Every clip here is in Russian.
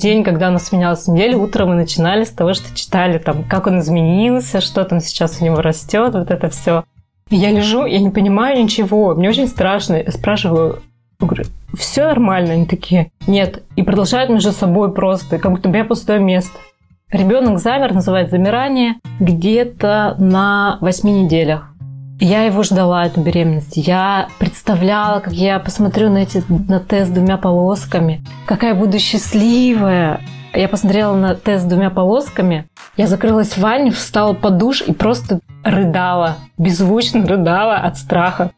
день, когда нас сменялась неделя, утром мы начинали с того, что читали, там, как он изменился, что там сейчас у него растет, вот это все. И я лежу, я не понимаю ничего, мне очень страшно. Я спрашиваю, говорю, все нормально? Они такие, нет. И продолжают между собой просто, как будто у меня пустое место. Ребенок замер, называется замирание, где-то на восьми неделях. Я его ждала, эту беременность. Я представляла, как я посмотрю на, эти, на тест двумя полосками, какая буду счастливая. Я посмотрела на тест двумя полосками, я закрылась в ванне, встала под душ и просто рыдала, беззвучно рыдала от страха.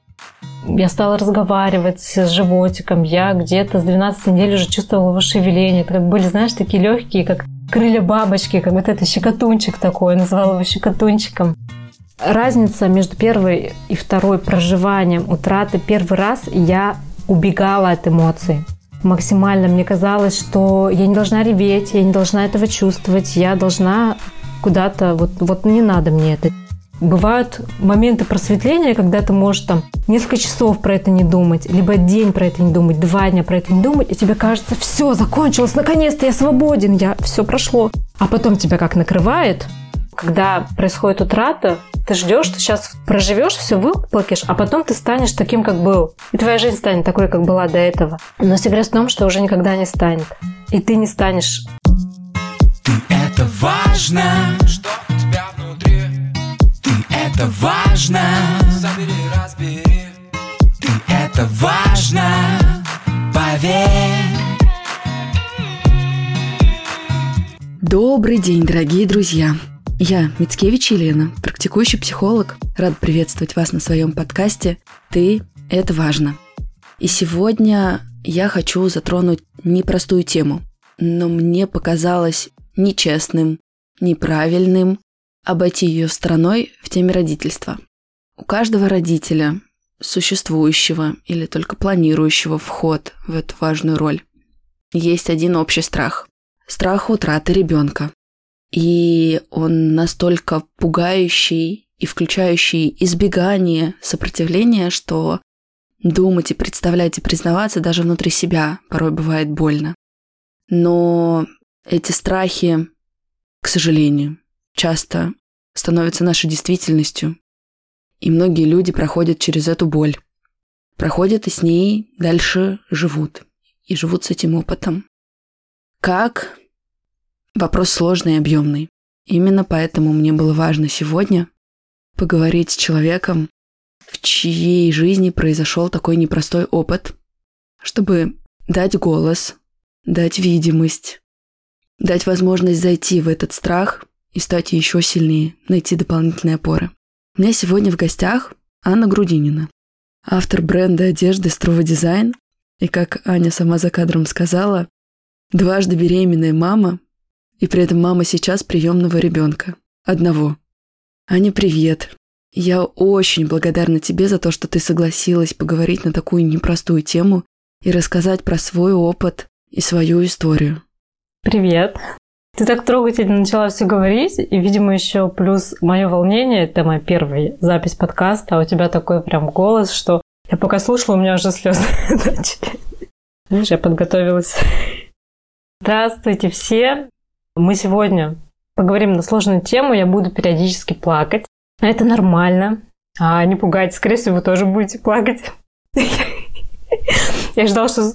Я стала разговаривать с животиком. Я где-то с 12 недель уже чувствовала его шевеление. Это как были, знаешь, такие легкие, как крылья бабочки, как вот это щекотунчик такой. Я называла его щекотунчиком. Разница между первой и второй проживанием утраты. Первый раз я убегала от эмоций. Максимально мне казалось, что я не должна реветь, я не должна этого чувствовать, я должна куда-то, вот, вот не надо мне это. Бывают моменты просветления, когда ты можешь там несколько часов про это не думать, либо день про это не думать, два дня про это не думать, и тебе кажется, все, закончилось, наконец-то я свободен, я все прошло. А потом тебя как накрывает, когда происходит утрата, ты ждешь, что сейчас проживешь, все выплакишь, а потом ты станешь таким, как был. И твоя жизнь станет такой, как была до этого. Но секрет в том, что уже никогда не станет. И ты не станешь. Ты это важно, что у тебя внутри. Ты это важно. Забери, разбери. Ты это важно, поверь. Добрый день, дорогие друзья! Я Мицкевич Елена, практикующий психолог. Рад приветствовать вас на своем подкасте «Ты – это важно». И сегодня я хочу затронуть непростую тему, но мне показалось нечестным, неправильным обойти ее стороной в теме родительства. У каждого родителя, существующего или только планирующего вход в эту важную роль, есть один общий страх – страх утраты ребенка. И он настолько пугающий и включающий избегание сопротивления, что думать и представлять и признаваться даже внутри себя порой бывает больно. Но эти страхи, к сожалению, часто становятся нашей действительностью. И многие люди проходят через эту боль. Проходят и с ней дальше живут. И живут с этим опытом. Как Вопрос сложный и объемный. Именно поэтому мне было важно сегодня поговорить с человеком, в чьей жизни произошел такой непростой опыт, чтобы дать голос, дать видимость, дать возможность зайти в этот страх и стать еще сильнее, найти дополнительные опоры. У меня сегодня в гостях Анна Грудинина, автор бренда одежды Струва Дизайн, и, как Аня сама за кадром сказала, дважды беременная мама, и при этом мама сейчас приемного ребенка. Одного. Аня, привет. Я очень благодарна тебе за то, что ты согласилась поговорить на такую непростую тему и рассказать про свой опыт и свою историю. Привет. Ты так трогательно начала все говорить, и, видимо, еще плюс мое волнение, это моя первая запись подкаста, а у тебя такой прям голос, что я пока слушала, у меня уже слезы начали. Видишь, я подготовилась. Здравствуйте все! Мы сегодня поговорим на сложную тему, я буду периодически плакать. Это нормально. А не пугайтесь, скорее всего, вы тоже будете плакать. Я ждала, что...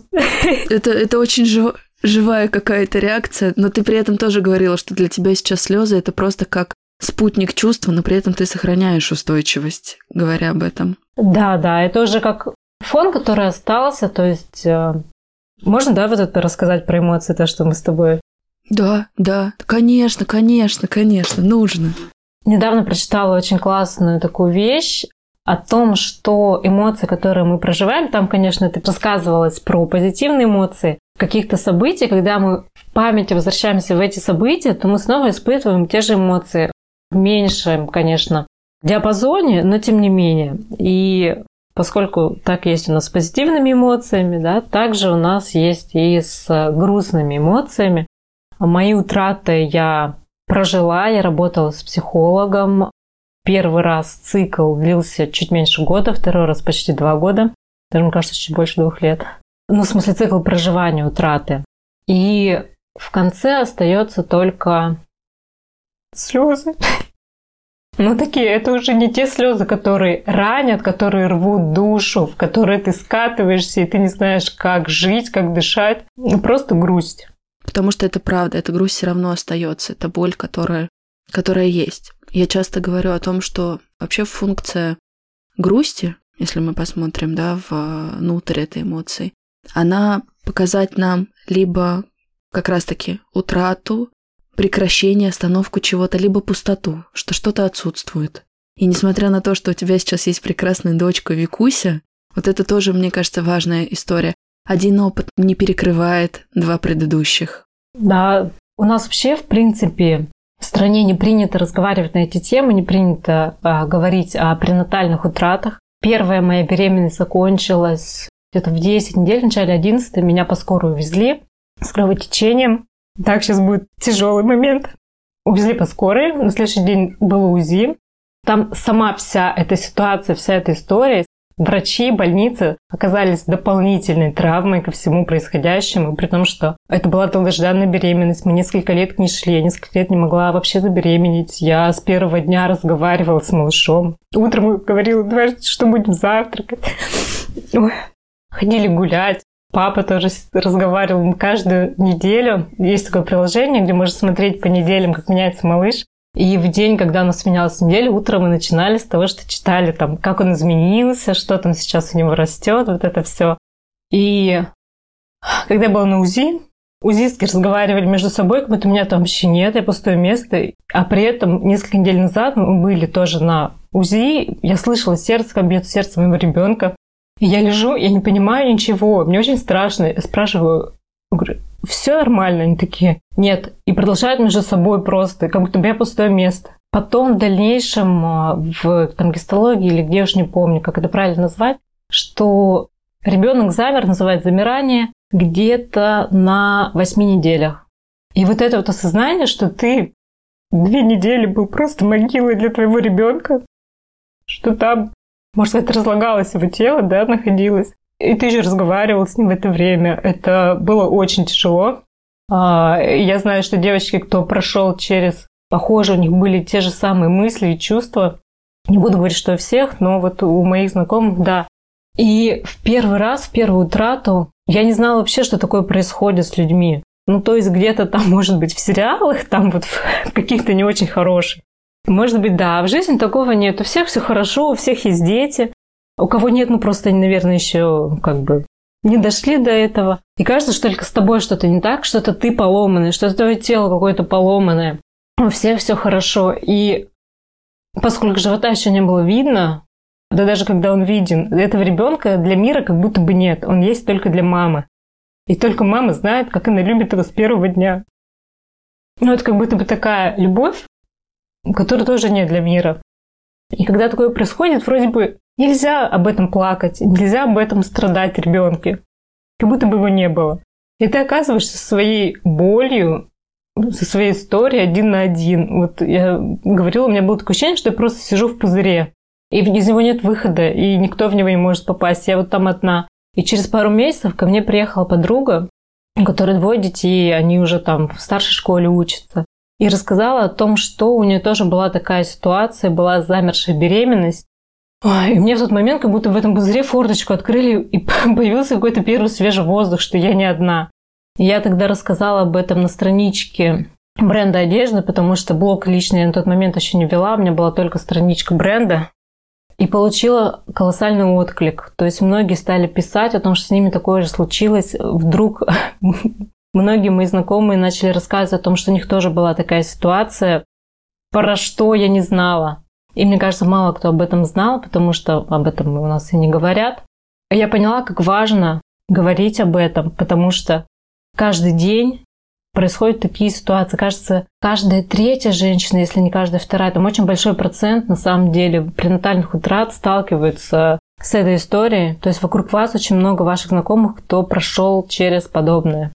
Это, это очень жив... живая какая-то реакция, но ты при этом тоже говорила, что для тебя сейчас слезы это просто как спутник чувства, но при этом ты сохраняешь устойчивость, говоря об этом. Да, да, это уже как фон, который остался, то есть э, можно, да, вот это рассказать про эмоции, то, что мы с тобой да, да, конечно, конечно, конечно, нужно. Недавно прочитала очень классную такую вещь о том, что эмоции, которые мы проживаем, там, конечно, это рассказывалось про позитивные эмоции, каких-то событий, когда мы в памяти возвращаемся в эти события, то мы снова испытываем те же эмоции в меньшем, конечно, диапазоне, но тем не менее. И поскольку так есть у нас с позитивными эмоциями, да, также у нас есть и с грустными эмоциями. Мои утраты я прожила, я работала с психологом. Первый раз цикл длился чуть меньше года, второй раз почти два года. Даже, мне кажется, чуть больше двух лет. Ну, в смысле, цикл проживания утраты. И В конце остается только слезы. Ну, такие, это уже не те слезы, которые ранят, которые рвут душу, в которые ты скатываешься, и ты не знаешь, как жить, как дышать. Ну, просто грусть. Потому что это правда, эта грусть все равно остается, это боль, которая, которая есть. Я часто говорю о том, что вообще функция грусти, если мы посмотрим, да, внутрь этой эмоции, она показать нам либо как раз-таки утрату, прекращение, остановку чего-то, либо пустоту, что что-то отсутствует. И несмотря на то, что у тебя сейчас есть прекрасная дочка Викуся, вот это тоже, мне кажется, важная история. Один опыт не перекрывает два предыдущих. Да, у нас вообще, в принципе, в стране не принято разговаривать на эти темы, не принято а, говорить о пренатальных утратах. Первая моя беременность закончилась где-то в 10 недель, в начале 11 меня по скорую увезли с кровотечением. Так, сейчас будет тяжелый момент. Увезли по скорой, на следующий день было УЗИ. Там сама вся эта ситуация, вся эта история, врачи, больницы оказались дополнительной травмой ко всему происходящему, при том, что это была долгожданная беременность, мы несколько лет не шли, я несколько лет не могла вообще забеременеть. Я с первого дня разговаривала с малышом. Утром говорила, давай, что будем завтракать. Ходили гулять. Папа тоже разговаривал каждую неделю. Есть такое приложение, где можно смотреть по неделям, как меняется малыш. И в день, когда у нас менялась неделя, утром мы начинали с того, что читали там, как он изменился, что там сейчас у него растет, вот это все. И когда я была на УЗИ, УЗИстки разговаривали между собой, как будто меня там вообще нет, я пустое место. А при этом несколько недель назад мы были тоже на УЗИ, я слышала сердце, как бьет сердце моего ребенка. И я лежу, я не понимаю ничего, мне очень страшно. Я спрашиваю, говорю, все нормально? Они такие, нет. И продолжают между собой просто, как будто бы я пустое место. Потом в дальнейшем а, в там, гистологии или где уж не помню, как это правильно назвать, что ребенок замер, называют замирание, где-то на восьми неделях. И вот это вот осознание, что ты две недели был просто могилой для твоего ребенка, что там может, это разлагалось его тело, да, находилось. И ты же разговаривал с ним в это время. Это было очень тяжело. А, я знаю, что девочки, кто прошел через похоже, у них были те же самые мысли и чувства. Не буду говорить, что у всех, но вот у моих знакомых, да. И в первый раз, в первую утрату, я не знала вообще, что такое происходит с людьми. Ну, то есть где-то там, может быть, в сериалах, там вот в каких-то не очень хороших. Может быть, да. В жизни такого нет. У всех все хорошо, у всех есть дети. У кого нет, ну просто они, наверное, еще как бы не дошли до этого. И кажется, что только с тобой что-то не так, что-то ты поломанный, что-то твое тело какое-то поломанное. У всех все хорошо. И поскольку живота еще не было видно, да даже когда он виден, этого ребенка для мира как будто бы нет. Он есть только для мамы. И только мама знает, как она любит его с первого дня. Ну, это как будто бы такая любовь, который тоже не для мира. И когда такое происходит, вроде бы нельзя об этом плакать, нельзя об этом страдать ребенке, как будто бы его не было. И ты оказываешься своей болью, со своей историей один на один. Вот я говорила, у меня было такое ощущение, что я просто сижу в пузыре, и из него нет выхода, и никто в него не может попасть. Я вот там одна. И через пару месяцев ко мне приехала подруга, у которой двое детей, они уже там в старшей школе учатся и рассказала о том, что у нее тоже была такая ситуация, была замершая беременность. И мне в тот момент как будто в этом пузыре форточку открыли, и появился какой-то первый свежий воздух, что я не одна. И я тогда рассказала об этом на страничке бренда одежды, потому что блог личный я на тот момент еще не вела, у меня была только страничка бренда. И получила колоссальный отклик. То есть многие стали писать о том, что с ними такое же случилось. Вдруг Многие мои знакомые начали рассказывать о том, что у них тоже была такая ситуация, про что я не знала. И мне кажется, мало кто об этом знал, потому что об этом у нас и не говорят. Я поняла, как важно говорить об этом, потому что каждый день происходят такие ситуации. Кажется, каждая третья женщина, если не каждая вторая, там очень большой процент на самом деле пренатальных утрат сталкиваются с этой историей. То есть вокруг вас очень много ваших знакомых, кто прошел через подобное.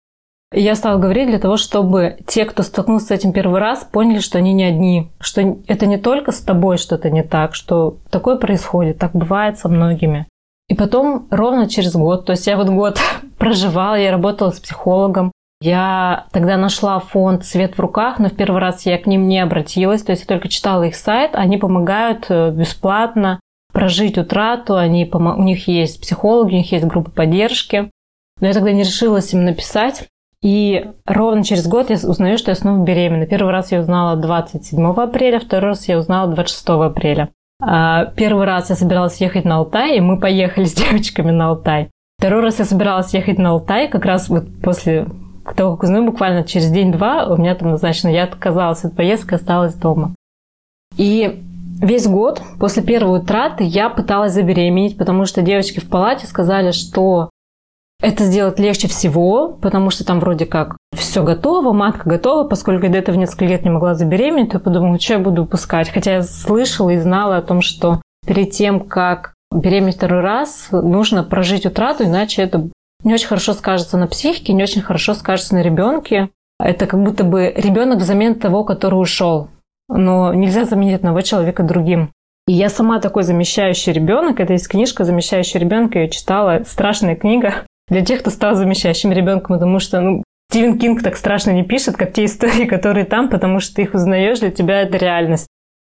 Я стала говорить для того, чтобы те, кто столкнулся с этим первый раз, поняли, что они не одни, что это не только с тобой что-то не так, что такое происходит, так бывает со многими. И потом ровно через год, то есть я вот год проживала, я работала с психологом, Я тогда нашла фонд «Свет в руках», но в первый раз я к ним не обратилась, то есть я только читала их сайт, они помогают э, бесплатно прожить утрату, они, у них есть психологи, у них есть группа поддержки. Но я тогда не решилась им написать. И ровно через год я узнаю, что я снова беременна. Первый раз я узнала 27 апреля, второй раз я узнала 26 апреля. А, первый раз я собиралась ехать на Алтай, и мы поехали с девочками на Алтай. Второй раз я собиралась ехать на Алтай, как раз вот после того, как узнаю, буквально через день-два у меня там назначено, я отказалась от поездки, осталась дома. И весь год после первой утраты я пыталась забеременеть, потому что девочки в палате сказали, что это сделать легче всего, потому что там вроде как все готово, матка готова, поскольку до этого несколько лет не могла забеременеть, то я подумала, что я буду упускать. Хотя я слышала и знала о том, что перед тем, как беременеть второй раз, нужно прожить утрату, иначе это не очень хорошо скажется на психике, не очень хорошо скажется на ребенке. Это как будто бы ребенок взамен того, который ушел. Но нельзя заменить одного человека другим. И я сама такой замещающий ребенок. Это есть книжка «Замещающий ребенка». Я читала. Страшная книга для тех, кто стал замещающим ребенком, потому что ну, Стивен Кинг так страшно не пишет, как те истории, которые там, потому что ты их узнаешь, для тебя это реальность.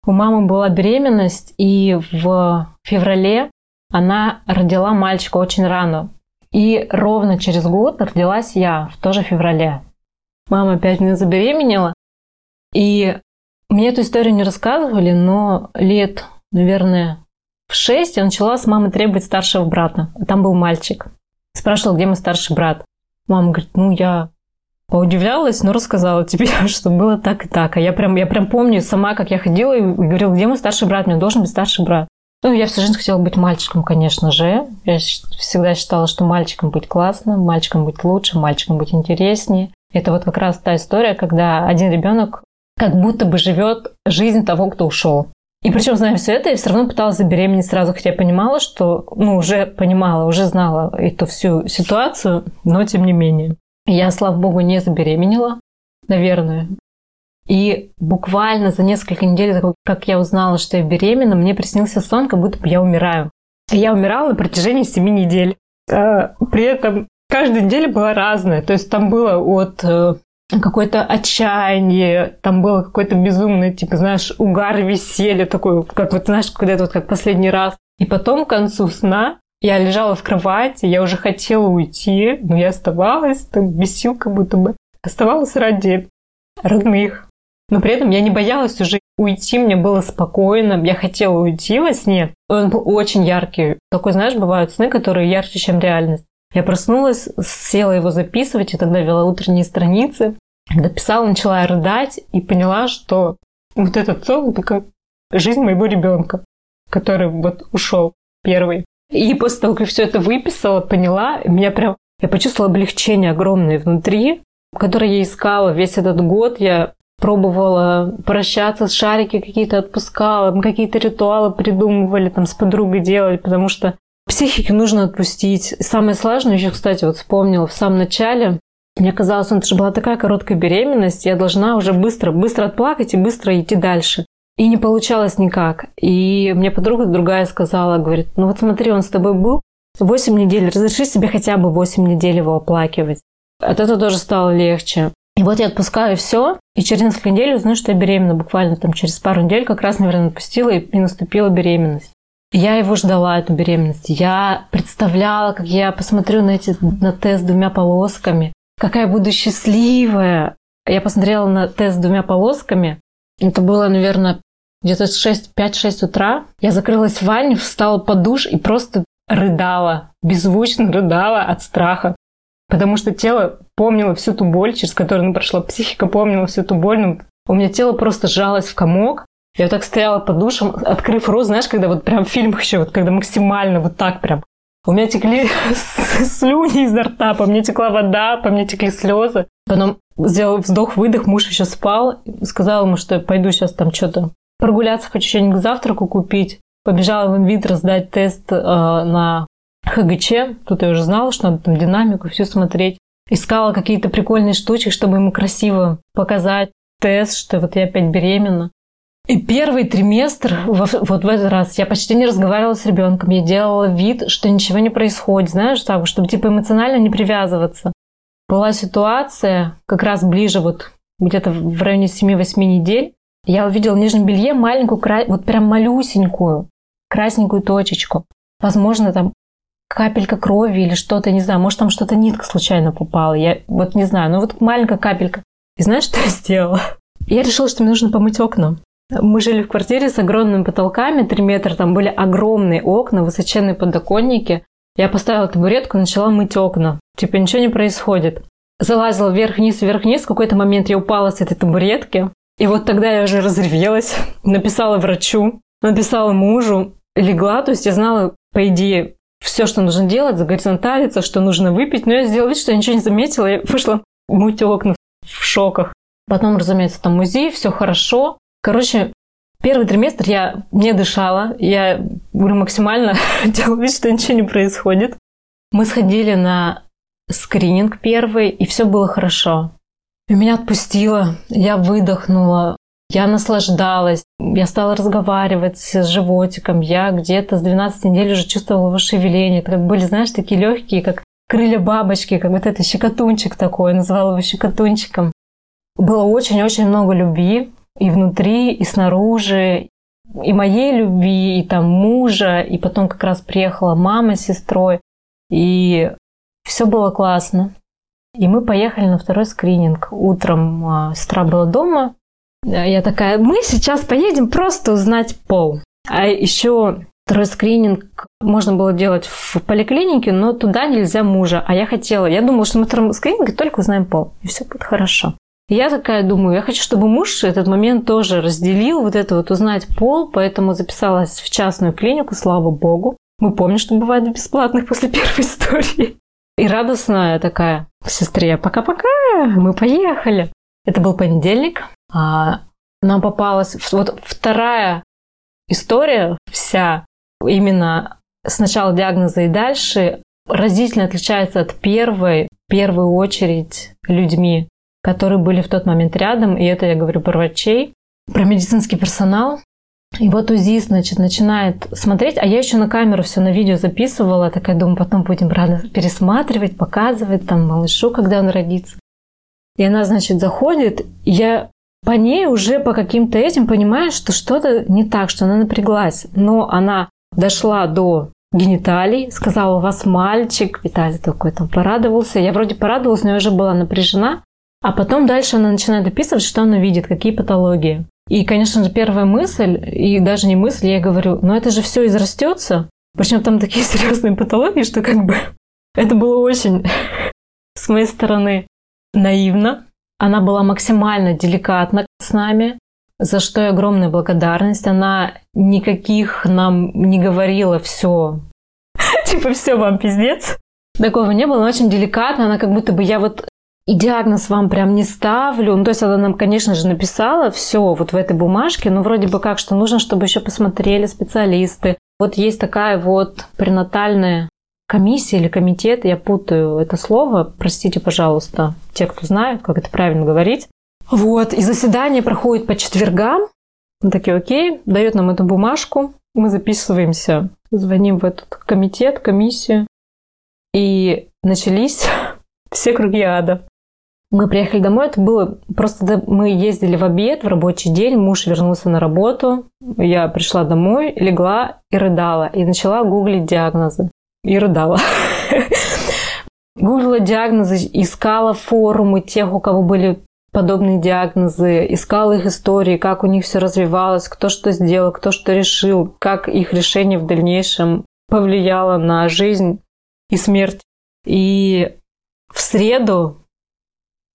У мамы была беременность, и в феврале она родила мальчика очень рано. И ровно через год родилась я, в тоже феврале. Мама опять меня забеременела. И мне эту историю не рассказывали, но лет, наверное, в шесть я начала с мамы требовать старшего брата. Там был мальчик. Спрашивала, где мой старший брат. Мама говорит, ну я поудивлялась, но рассказала тебе, что было так и так. А я прям, я прям помню сама, как я ходила и говорила, где мой старший брат, мне должен быть старший брат. Ну, я всю жизнь хотела быть мальчиком, конечно же. Я всегда считала, что мальчиком быть классно, мальчиком быть лучше, мальчиком быть интереснее. Это вот как раз та история, когда один ребенок как будто бы живет жизнь того, кто ушел. И причем, зная все это, я все равно пыталась забеременеть сразу, хотя я понимала, что, ну, уже понимала, уже знала эту всю ситуацию, но тем не менее. Я, слава богу, не забеременела, наверное. И буквально за несколько недель, как я узнала, что я беременна, мне приснился сон, как будто бы я умираю. Я умирала на протяжении семи недель. А, при этом каждая неделя была разная. То есть там было от э, какое-то отчаяние, там было какое-то безумное, типа, знаешь, угар веселья такой, как вот, знаешь, когда-то вот как последний раз. И потом к концу сна я лежала в кровати, я уже хотела уйти, но я оставалась, там, без сил как будто бы. Оставалась ради родных. Но при этом я не боялась уже уйти, мне было спокойно, я хотела уйти во сне. Он был очень яркий. Такой, знаешь, бывают сны, которые ярче, чем реальность. Я проснулась, села его записывать, и тогда вела утренние страницы. Когда писала, начала рыдать и поняла, что вот этот сон – это как жизнь моего ребенка, который вот ушел первый. И после того, как все это выписала, поняла, меня прям я почувствовала облегчение огромное внутри, которое я искала весь этот год. Я пробовала прощаться, шарики какие-то отпускала, мы какие-то ритуалы придумывали, там с подругой делали, потому что психике нужно отпустить. И самое сложное еще, кстати, вот вспомнила в самом начале, мне казалось, ну, это же была такая короткая беременность, я должна уже быстро, быстро отплакать и быстро идти дальше. И не получалось никак. И мне подруга другая сказала, говорит, ну вот смотри, он с тобой был 8 недель, разреши себе хотя бы 8 недель его оплакивать. От этого тоже стало легче. И вот я отпускаю все, и через несколько недель узнаю, что я беременна. Буквально там через пару недель как раз, наверное, отпустила, и, и наступила беременность. Я его ждала, эту беременность. Я представляла, как я посмотрю на, эти, на тест двумя полосками, какая буду счастливая. Я посмотрела на тест двумя полосками. Это было, наверное, где-то 5-6 утра. Я закрылась в ванне, встала под душ и просто рыдала, беззвучно рыдала от страха. Потому что тело помнило всю ту боль, через которую она прошла. Психика помнила всю ту боль. Но у меня тело просто сжалось в комок. Я вот так стояла под душем, открыв рот, знаешь, когда вот прям в фильмах еще, вот когда максимально вот так прям. У меня текли слюни изо рта, по мне текла вода, по мне текли слезы. Потом сделал вздох-выдох, муж еще спал, сказал ему, что я пойду сейчас там что-то прогуляться, хочу что-нибудь к завтраку купить. Побежала в инвитро сдать тест э, на ХГЧ. Тут я уже знала, что надо там динамику, все смотреть. Искала какие-то прикольные штучки, чтобы ему красиво показать тест, что вот я опять беременна. И первый триместр, вот в этот раз, я почти не разговаривала с ребенком. Я делала вид, что ничего не происходит, знаешь, так, чтобы типа эмоционально не привязываться. была ситуация, как раз ближе вот где-то в районе 7-8 недель, я увидела в нижнем белье маленькую, вот прям малюсенькую, красненькую точечку. Возможно, там капелька крови или что-то, не знаю, может, там что-то нитка случайно попала. Я вот не знаю, ну вот маленькая капелька. И знаешь, что я сделала? Я решила, что мне нужно помыть окна. Мы жили в квартире с огромными потолками, 3 метра, там были огромные окна, высоченные подоконники. Я поставила табуретку начала мыть окна. Типа ничего не происходит. Залазила вверх-вниз, вверх-вниз. В какой-то момент я упала с этой табуретки. И вот тогда я уже разревелась, написала врачу, написала мужу, легла. То есть я знала, по идее, все, что нужно делать, загоризонталиться, что нужно выпить. Но я сделала вид, что я ничего не заметила. Я пошла мыть окна в шоках. Потом, разумеется, там музей, все хорошо. Короче, первый триместр я не дышала. Я говорю, максимально делала вид, что ничего не происходит. Мы сходили на скрининг первый, и все было хорошо. И меня отпустило, я выдохнула, я наслаждалась, я стала разговаривать с животиком, я где-то с 12 недель уже чувствовала его шевеление. Это как были, знаешь, такие легкие, как крылья бабочки, как вот это щекотунчик такой, называла его щекотунчиком. Было очень-очень много любви и внутри, и снаружи, и моей любви, и там мужа, и потом как раз приехала мама с сестрой, и все было классно. И мы поехали на второй скрининг. Утром а, сестра была дома. Я такая, мы сейчас поедем просто узнать пол. А еще второй скрининг можно было делать в поликлинике, но туда нельзя мужа. А я хотела, я думала, что мы втором скрининге только узнаем пол. И все будет хорошо. Я такая думаю, я хочу, чтобы муж этот момент тоже разделил, вот это вот узнать пол, поэтому записалась в частную клинику, слава богу. Мы помним, что бывает бесплатных после первой истории. И радостная такая к сестре, пока-пока, мы поехали. Это был понедельник, а нам попалась вот вторая история вся, именно с начала диагноза и дальше, разительно отличается от первой, в первую очередь людьми, которые были в тот момент рядом, и это я говорю про врачей, про медицинский персонал, и вот УЗИ, значит, начинает смотреть, а я еще на камеру все на видео записывала, такая думаю, потом будем рано пересматривать, показывать там малышу, когда он родится. И она, значит, заходит, и я по ней уже по каким-то этим понимаю, что что-то не так, что она напряглась. Но она дошла до гениталий, сказала, у вас мальчик. Виталий такой там порадовался. Я вроде порадовалась, но я уже была напряжена. А потом дальше она начинает описывать, что она видит, какие патологии. И, конечно же, первая мысль, и даже не мысль, я говорю, ну это же все израстется. Причем там такие серьезные патологии, что как бы это было очень с моей стороны наивно. Она была максимально деликатна с нами, за что и огромная благодарность. Она никаких нам не говорила все. Типа, все вам пиздец. Такого не было, но очень деликатно. Она как будто бы я вот и диагноз вам прям не ставлю. Ну, то есть она нам, конечно же, написала все вот в этой бумажке, но вроде бы как, что нужно, чтобы еще посмотрели специалисты. Вот есть такая вот пренатальная комиссия или комитет, я путаю это слово, простите, пожалуйста, те, кто знают, как это правильно говорить. Вот, и заседание проходит по четвергам. Мы такие, окей, дает нам эту бумажку, мы записываемся, звоним в этот комитет, комиссию, и начались все круги ада. Мы приехали домой, это было просто мы ездили в обед, в рабочий день, муж вернулся на работу, я пришла домой, легла и рыдала, и начала гуглить диагнозы. И рыдала. Гуглила диагнозы, искала форумы тех, у кого были подобные диагнозы, искала их истории, как у них все развивалось, кто что сделал, кто что решил, как их решение в дальнейшем повлияло на жизнь и смерть. И в среду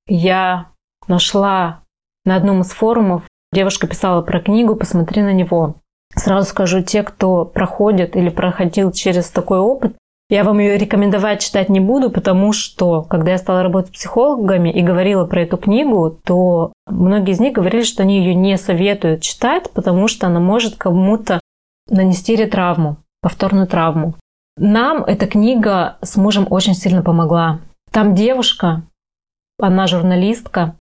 я нашла на одном из форумов, девушка писала про книгу «Посмотри на него». Сразу скажу, те, кто проходит или проходил через такой опыт, я вам ее рекомендовать читать не буду, потому что, когда я стала работать с психологами и говорила про эту книгу, то многие из них говорили, что они ее не советуют читать, потому что она может кому-то нанести ретравму, повторную травму. Нам эта книга с мужем очень сильно помогла. Там девушка, она журналистка,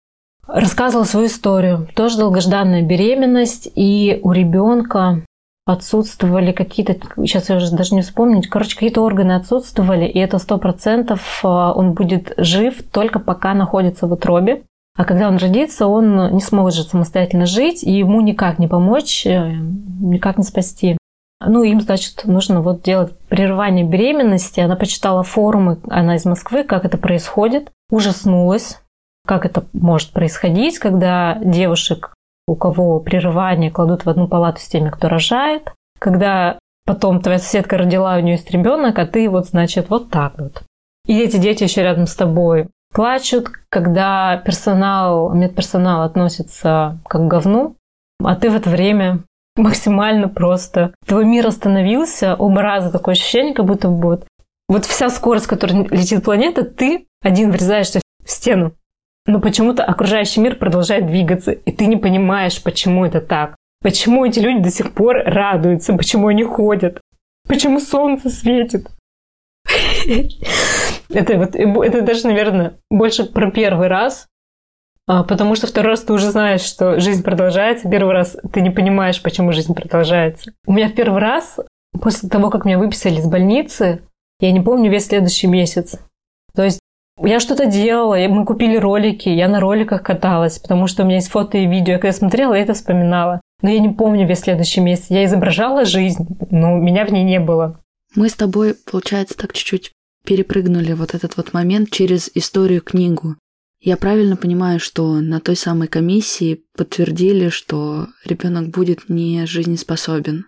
рассказывала свою историю. Тоже долгожданная беременность, и у ребенка отсутствовали какие-то, сейчас я уже даже не вспомнить, короче, какие-то органы отсутствовали, и это сто процентов а, он будет жив только пока находится в утробе. А когда он родится, он не сможет самостоятельно жить, и ему никак не помочь, э, никак не спасти. Ну, им, значит, нужно вот делать прерывание беременности. Она почитала форумы, она из Москвы, как это происходит, ужаснулась, как это может происходить, когда девушек, у кого прерывание, кладут в одну палату с теми, кто рожает, когда потом твоя соседка родила, у нее есть ребенок, а ты вот, значит, вот так вот. И эти дети еще рядом с тобой плачут, когда персонал, медперсонал относится как к говну, а ты в это время максимально просто. Твой мир остановился, оба раза такое ощущение, как будто вот, вот вся скорость, которой летит планета, ты один врезаешься в стену. Но почему-то окружающий мир продолжает двигаться, и ты не понимаешь, почему это так. Почему эти люди до сих пор радуются, почему они ходят, почему солнце светит. Это, вот, это даже, наверное, больше про первый раз, потому что второй раз ты уже знаешь, что жизнь продолжается, первый раз ты не понимаешь, почему жизнь продолжается. У меня в первый раз, после того, как меня выписали из больницы, я не помню весь следующий месяц. То есть я что-то делала, мы купили ролики, я на роликах каталась, потому что у меня есть фото и видео. Я когда смотрела, я это вспоминала. Но я не помню весь следующий месяц. Я изображала жизнь, но меня в ней не было. Мы с тобой, получается, так чуть-чуть перепрыгнули вот этот вот момент через историю-книгу. Я правильно понимаю, что на той самой комиссии подтвердили, что ребенок будет не жизнеспособен?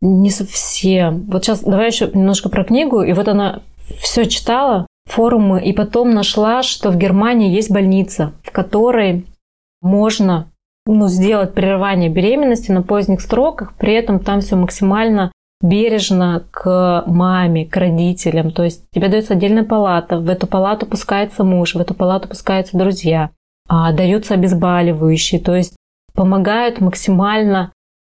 Не совсем. Вот сейчас давай еще немножко про книгу. И вот она все читала, форумы, и потом нашла, что в Германии есть больница, в которой можно ну, сделать прерывание беременности на поздних сроках, при этом там все максимально бережно к маме, к родителям. То есть тебе дается отдельная палата, в эту палату пускается муж, в эту палату пускаются друзья, а, даются обезболивающие, то есть помогают максимально,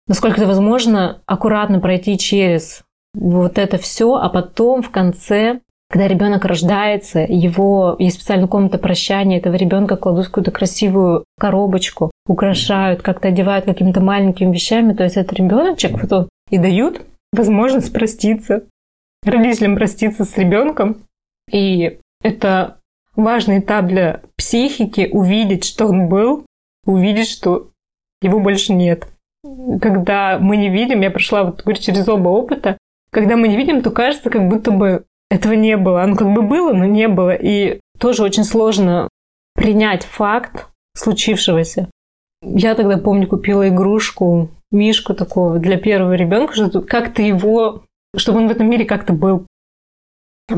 насколько это возможно, аккуратно пройти через вот это все, а потом в конце когда ребенок рождается, его есть специальная комната прощания, этого ребенка кладут в какую-то красивую коробочку, украшают, как-то одевают какими-то маленькими вещами. То есть этот ребеночек вот он, и дают возможность проститься, родителям проститься с ребенком. И это важный этап для психики увидеть, что он был, увидеть, что его больше нет. Когда мы не видим, я прошла вот говорю, через оба опыта, когда мы не видим, то кажется, как будто бы этого не было. Оно как бы было, но не было. И тоже очень сложно принять факт случившегося. Я тогда, помню, купила игрушку, мишку такого для первого ребенка, что как-то его, чтобы он в этом мире как-то был.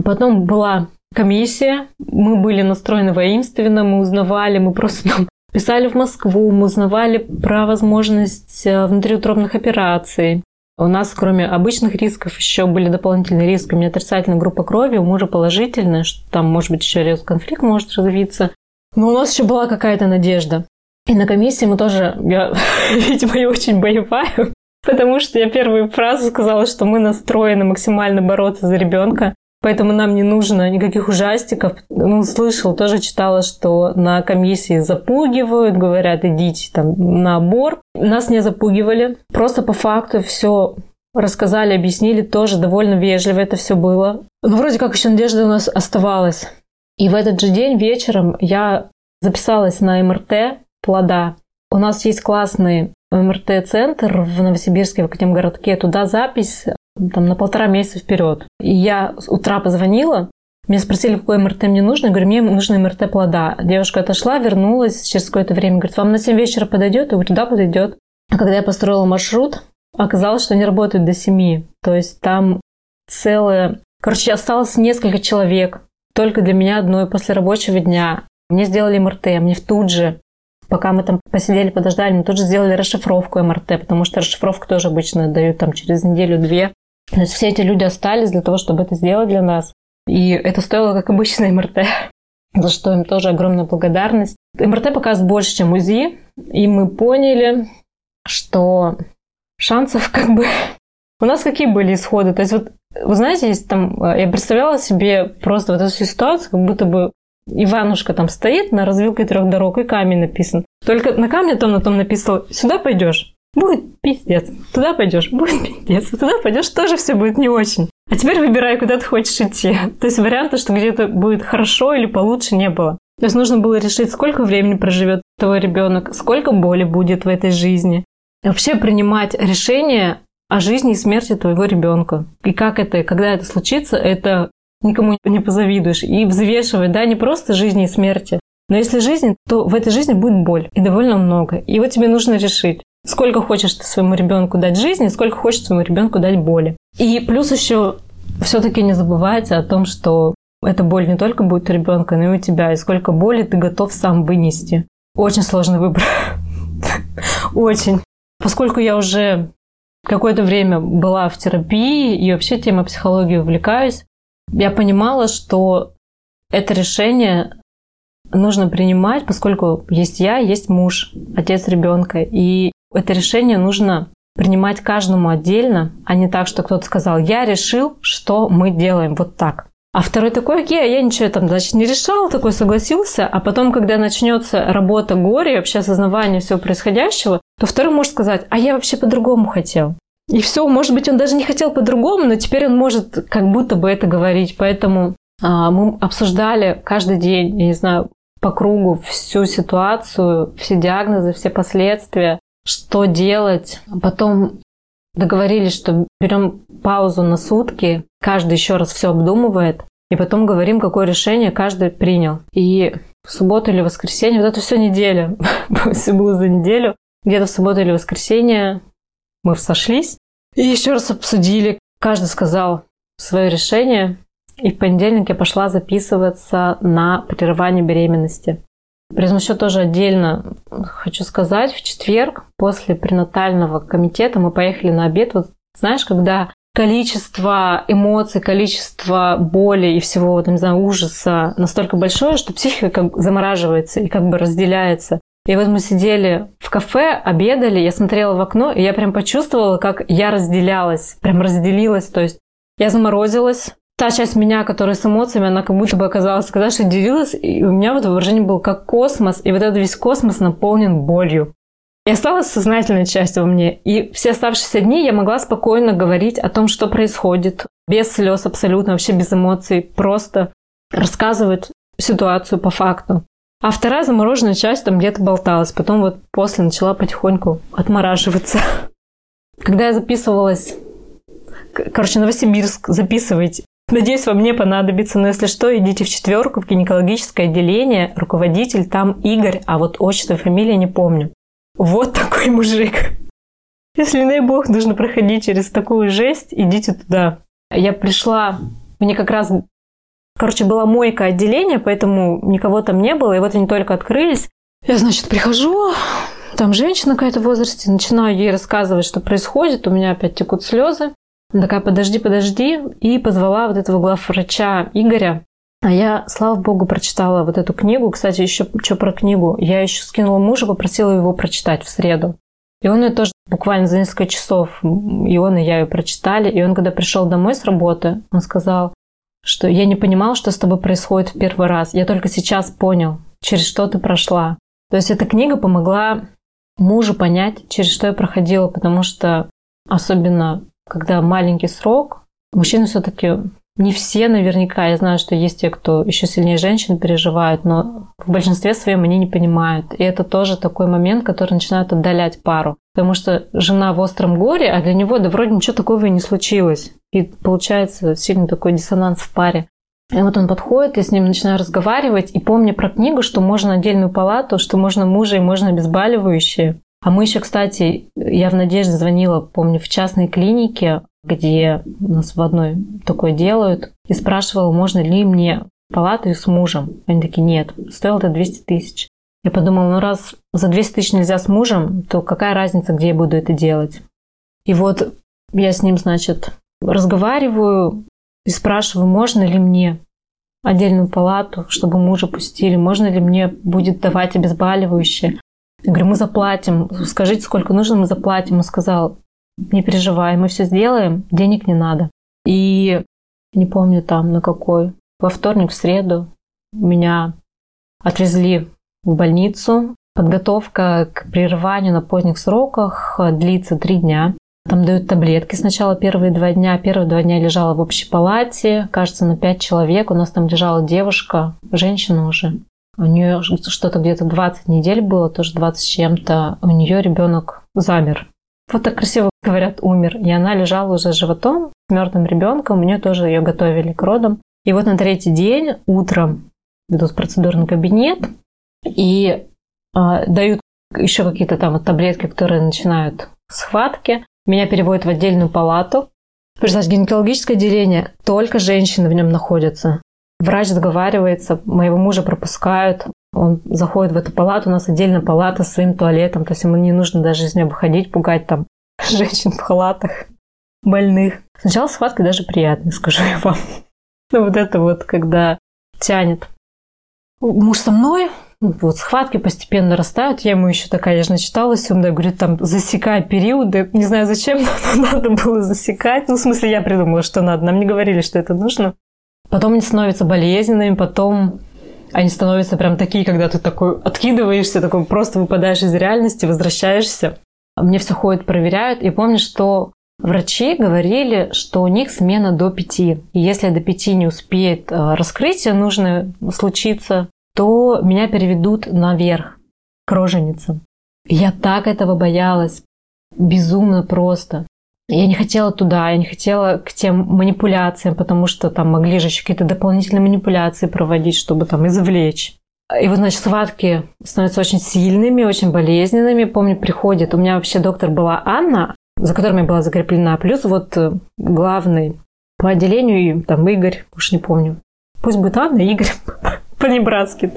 Потом была комиссия, мы были настроены воинственно, мы узнавали, мы просто там писали в Москву, мы узнавали про возможность э, внутриутробных операций. У нас, кроме обычных рисков, еще были дополнительные риски. У меня отрицательная группа крови, у мужа положительная, что там, может быть, еще резкий конфликт может развиться. Но у нас еще была какая-то надежда. И на комиссии мы тоже, я, видимо, не очень боевая, потому что я первую фразу сказала, что мы настроены максимально бороться за ребенка поэтому нам не нужно никаких ужастиков. Ну, слышал, тоже читала, что на комиссии запугивают, говорят, идите там на обор. Нас не запугивали, просто по факту все рассказали, объяснили, тоже довольно вежливо это все было. Но вроде как еще надежда у нас оставалась. И в этот же день вечером я записалась на МРТ плода. У нас есть классный МРТ-центр в Новосибирске, в Академгородке. Туда запись там, на полтора месяца вперед. И я с утра позвонила, меня спросили, какой МРТ мне нужно. Я говорю, мне нужно МРТ плода. Девушка отошла, вернулась через какое-то время. Говорит, вам на 7 вечера подойдет? Я говорю, да, подойдет. А когда я построила маршрут, оказалось, что они работают до 7. То есть там целое... Короче, осталось несколько человек. Только для меня одной после рабочего дня. Мне сделали МРТ, мне в тут же Пока мы там посидели, подождали, мы тут же сделали расшифровку МРТ, потому что расшифровку тоже обычно дают там через неделю-две. То есть все эти люди остались для того, чтобы это сделать для нас. И это стоило, как обычно, МРТ, за что им тоже огромная благодарность. МРТ показывает больше, чем УЗИ, и мы поняли, что шансов как бы... У нас какие были исходы? То есть вот, вы знаете, есть там... Я представляла себе просто вот эту ситуацию, как будто бы Иванушка там стоит на развилке трех дорог, и камень написан. Только на камне там на том написано «Сюда пойдешь». будет пиздец. Туда пойдешь, будет пиздец. Туда пойдешь, тоже все будет не очень. А теперь выбирай, куда ты хочешь идти. То есть варианта, что где-то будет хорошо или получше, не было. То есть нужно было решить, сколько времени проживет твой ребенок, сколько боли будет в этой жизни. И вообще принимать решение о жизни и смерти твоего ребенка. И как это, когда это случится, это никому не позавидуешь. И взвешивать, да, не просто жизни и смерти, но если жизнь, то в этой жизни будет боль, и довольно много. И вот тебе нужно решить, сколько хочешь ты своему ребенку дать жизни, сколько хочешь своему ребенку дать боли. И плюс еще все-таки не забывайте о том, что эта боль не только будет у ребенка, но и у тебя, и сколько боли ты готов сам вынести. Очень сложный выбор. Очень. Поскольку я уже какое-то время была в терапии и вообще тема психологии увлекаюсь, я понимала, что это решение нужно принимать, поскольку есть я, есть муж, отец ребенка. И это решение нужно принимать каждому отдельно, а не так, что кто-то сказал, я решил, что мы делаем вот так. А второй такой, окей, а я ничего там, значит, не решал, такой согласился. А потом, когда начнется работа горе, вообще осознавание всего происходящего, то второй может сказать, а я вообще по-другому хотел. И все, может быть, он даже не хотел по-другому, но теперь он может как будто бы это говорить. Поэтому а, мы обсуждали каждый день, я не знаю, по кругу всю ситуацию, все диагнозы, все последствия, что делать. Потом договорились, что берем паузу на сутки, каждый еще раз все обдумывает, и потом говорим, какое решение каждый принял. И в субботу или воскресенье, вот это все неделя, все было за неделю, где-то в субботу или воскресенье мы сошлись и еще раз обсудили. Каждый сказал свое решение. И в понедельник я пошла записываться на прерывание беременности. Причем еще тоже отдельно хочу сказать, в четверг после пренатального комитета мы поехали на обед. Вот знаешь, когда количество эмоций, количество боли и всего, там, не знаю, ужаса настолько большое, что психика как замораживается и как бы разделяется. И вот мы сидели в кафе, обедали, я смотрела в окно, и я прям почувствовала, как я разделялась, прям разделилась. То есть я заморозилась, та часть меня, которая с эмоциями, она как будто бы оказалась, когда же делилась, и у меня вот выражение было как космос, и вот этот весь космос наполнен болью. И осталась сознательная часть во мне. И все оставшиеся дни я могла спокойно говорить о том, что происходит, без слез абсолютно, вообще без эмоций, просто рассказывать ситуацию по факту. А вторая замороженная часть там где-то болталась. Потом вот после начала потихоньку отмораживаться. Когда я записывалась... Короче, Новосибирск, записывайте. Надеюсь, вам не понадобится, но если что, идите в четверку, в гинекологическое отделение. Руководитель там Игорь, а вот отчество и фамилия не помню. Вот такой мужик. Если, дай бог, нужно проходить через такую жесть, идите туда. Я пришла, мне как раз Короче, была мойка отделения, поэтому никого там не было, и вот они только открылись. Я, значит, прихожу, там женщина какая-то в возрасте, начинаю ей рассказывать, что происходит, у меня опять текут слезы. Она такая, подожди, подожди, и позвала вот этого главврача Игоря. А я, слава богу, прочитала вот эту книгу. Кстати, еще что про книгу. Я еще скинула мужа, попросила его прочитать в среду. И он ее тоже буквально за несколько часов, и он, и я ее прочитали. И он, когда пришел домой с работы, он сказал, что я не понимал, что с тобой происходит в первый раз. Я только сейчас понял, через что ты прошла. То есть эта книга помогла мужу понять, через что я проходила, потому что особенно когда маленький срок, мужчины все-таки не все наверняка, я знаю, что есть те, кто еще сильнее женщин переживают, но в большинстве своем они не понимают. И это тоже такой момент, который начинает отдалять пару. Потому что жена в остром горе, а для него да вроде ничего такого и не случилось. И получается сильный такой диссонанс в паре. И вот он подходит, я с ним начинаю разговаривать, и помня про книгу, что можно отдельную палату, что можно мужа и можно обезболивающие. А мы еще, кстати, я в Надежде звонила, помню, в частной клинике, где нас в одной такое делают, и спрашивала, можно ли мне палату с мужем. Они такие, нет, стоило это 200 тысяч. Я подумала, ну раз за 200 тысяч нельзя с мужем, то какая разница, где я буду это делать? И вот я с ним, значит, разговариваю и спрашиваю, можно ли мне отдельную палату, чтобы мужа пустили, можно ли мне будет давать обезболивающее. Я говорю, мы заплатим, скажите, сколько нужно, мы заплатим. Он сказал, не переживай, мы все сделаем, денег не надо. И не помню там на какой, во вторник, в среду меня отвезли в больницу. Подготовка к прерыванию на поздних сроках длится три дня. Там дают таблетки сначала первые два дня. Первые два дня лежала в общей палате, кажется, на пять человек. У нас там лежала девушка, женщина уже. У нее что-то где-то 20 недель было, тоже 20 с чем-то. У нее ребенок замер. Вот так красиво говорят, умер. И она лежала уже животом с мертвым ребенком. У нее тоже ее готовили к родам. И вот на третий день утром ведут в процедурный кабинет и э, дают еще какие-то там вот таблетки, которые начинают схватки. Меня переводят в отдельную палату. Представьте, гинекологическое отделение, только женщины в нем находятся. Врач договаривается, моего мужа пропускают, он заходит в эту палату, у нас отдельная палата с своим туалетом, то есть ему не нужно даже из нее выходить, пугать там женщин в халатах, больных. Сначала схватка даже приятная, скажу я вам. Ну вот это вот, когда тянет. Муж со мной, вот схватки постепенно растают. Я ему еще такая, я же начиталась умная, говорю, там, засекай периоды. Не знаю зачем, но надо было засекать. Ну, в смысле, я придумала, что надо. Нам не говорили, что это нужно. Потом они становятся болезненными, потом они становятся прям такие, когда ты такой откидываешься, такой просто выпадаешь из реальности, возвращаешься. Мне все ходят, проверяют. И помню, что врачи говорили, что у них смена до пяти. И если до пяти не успеет э, раскрытие нужно случиться, то меня переведут наверх, к роженицам. Я так этого боялась. Безумно просто. Я не хотела туда, я не хотела к тем манипуляциям, потому что там могли же еще какие-то дополнительные манипуляции проводить, чтобы там извлечь. И вот, значит, схватки становятся очень сильными, очень болезненными. Помню, приходит, у меня вообще доктор была Анна, за которой я была закреплена, плюс вот э, главный по отделению, там, Игорь, уж не помню. Пусть будет Анна, Игорь, по-небратски.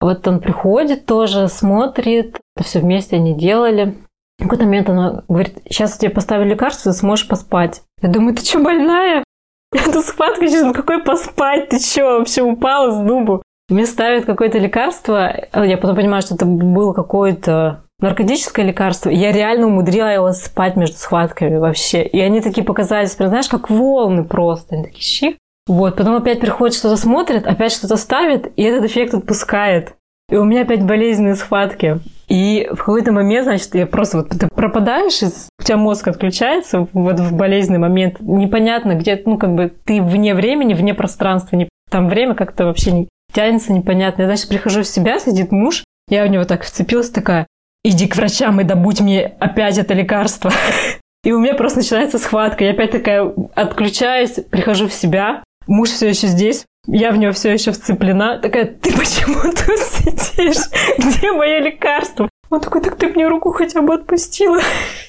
Вот он приходит тоже, смотрит, все вместе они делали. В какой-то момент она говорит, сейчас тебе поставлю лекарство, ты сможешь поспать. Я думаю, ты что, больная? Это схватка сейчас, какой поспать? Ты что, вообще упала с дубу? Мне ставят какое-то лекарство, я потом понимаю, что это было какое-то наркотическое лекарство. Я реально умудрялась спать между схватками вообще. И они такие показались, прям, знаешь, как волны просто. Они такие щи. Вот, потом опять приходит, что-то смотрит, опять что-то ставит, и этот эффект отпускает. И у меня опять болезненные схватки. И в какой-то момент, значит, я просто вот ты пропадаешь, из, у тебя мозг отключается вот в болезненный момент. Непонятно, где, ну, как бы ты вне времени, вне пространства. Не, там время как-то вообще не тянется непонятно. Я, значит, прихожу в себя, сидит муж, я в него так вцепилась, такая, иди к врачам и добудь мне опять это лекарство. И у меня просто начинается схватка. Я опять такая отключаюсь, прихожу в себя. Муж все еще здесь, я в него все еще вцеплена. Такая, ты почему тут сидишь? Где мое лекарство? Он такой, так ты мне руку хотя бы отпустила.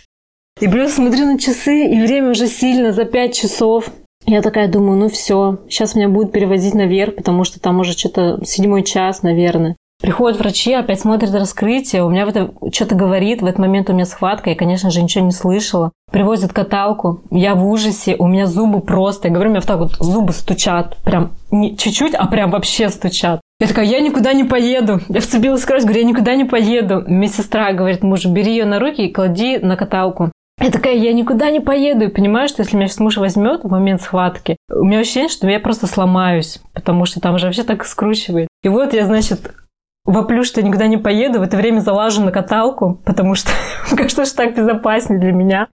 И плюс смотрю на часы, и время уже сильно, за пять часов. Я такая думаю, ну все, сейчас меня будут перевозить наверх, потому что там уже что-то седьмой час, наверное. Приходят врачи, опять смотрят раскрытие, у меня в это что-то говорит, в этот момент у меня схватка, я, конечно же, ничего не слышала. Привозят каталку, я в ужасе, у меня зубы просто, я говорю, у меня вот так вот зубы стучат, прям не чуть-чуть, а прям вообще стучат. Я такая, я никуда не поеду. Я вцепилась в кровать, говорю, я никуда не поеду. Медсестра говорит, муж, бери ее на руки и клади на каталку. Я такая, я никуда не поеду. И понимаю, что если меня сейчас муж возьмет в момент схватки, у меня ощущение, что я просто сломаюсь, потому что там же вообще так скручивает. И вот я, значит, воплю, что никуда не поеду, в это время залажу на каталку, потому что что ж так безопаснее для меня.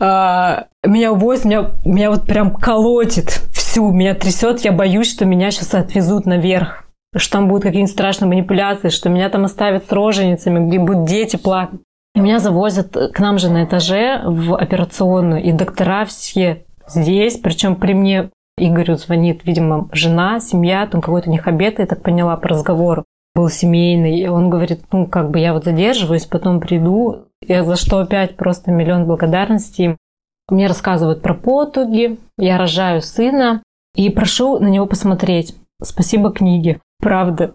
А, меня увозят, меня, меня вот прям колотит всю, меня трясет, я боюсь, что меня сейчас отвезут наверх, что там будут какие-нибудь страшные манипуляции, что меня там оставят с роженицами, где будут дети плакать. И меня завозят к нам же на этаже в операционную, и доктора все здесь, причем при мне Игорю звонит, видимо, жена, семья, там какой-то у них обед, я так поняла по разговору был семейный, и он говорит, ну, как бы я вот задерживаюсь, потом приду, я за что опять просто миллион благодарностей. Мне рассказывают про потуги, я рожаю сына и прошу на него посмотреть. Спасибо книге, правда.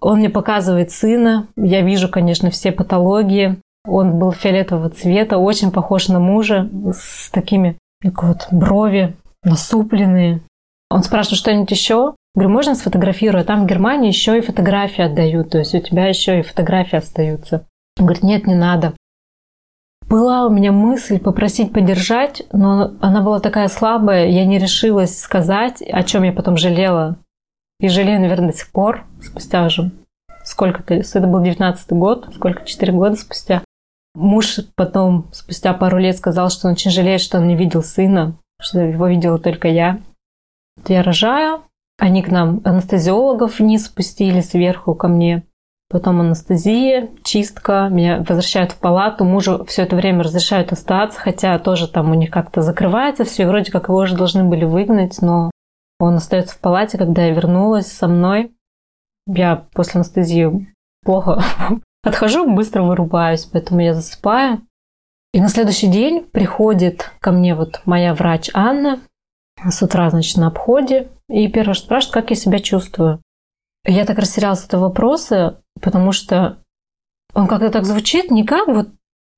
Он мне показывает сына, я вижу, конечно, все патологии. Он был фиолетового цвета, очень похож на мужа, с такими как вот брови насупленные. Он спрашивает что-нибудь еще, Говорю, можно сфотографирую? А там в Германии еще и фотографии отдают, то есть у тебя еще и фотографии остаются. Он говорит, нет, не надо. Была у меня мысль попросить поддержать, но она была такая слабая, я не решилась сказать, о чем я потом жалела. И жалею, наверное, до сих пор, спустя уже сколько-то, это был 19 год, сколько, 4 года спустя. Муж потом, спустя пару лет, сказал, что он очень жалеет, что он не видел сына, что его видела только я. Я рожаю, они к нам анестезиологов вниз спустили сверху ко мне. Потом анестезия, чистка, меня возвращают в палату, мужу все это время разрешают остаться, хотя тоже там у них как-то закрывается все, вроде как его уже должны были выгнать, но он остается в палате, когда я вернулась со мной. Я после анестезии плохо отхожу, быстро вырубаюсь, поэтому я засыпаю. И на следующий день приходит ко мне вот моя врач Анна с утра, значит, на обходе, и первое спрашивает, как я себя чувствую. Я так растерялась от этого вопроса, потому что он как-то так звучит, не как вот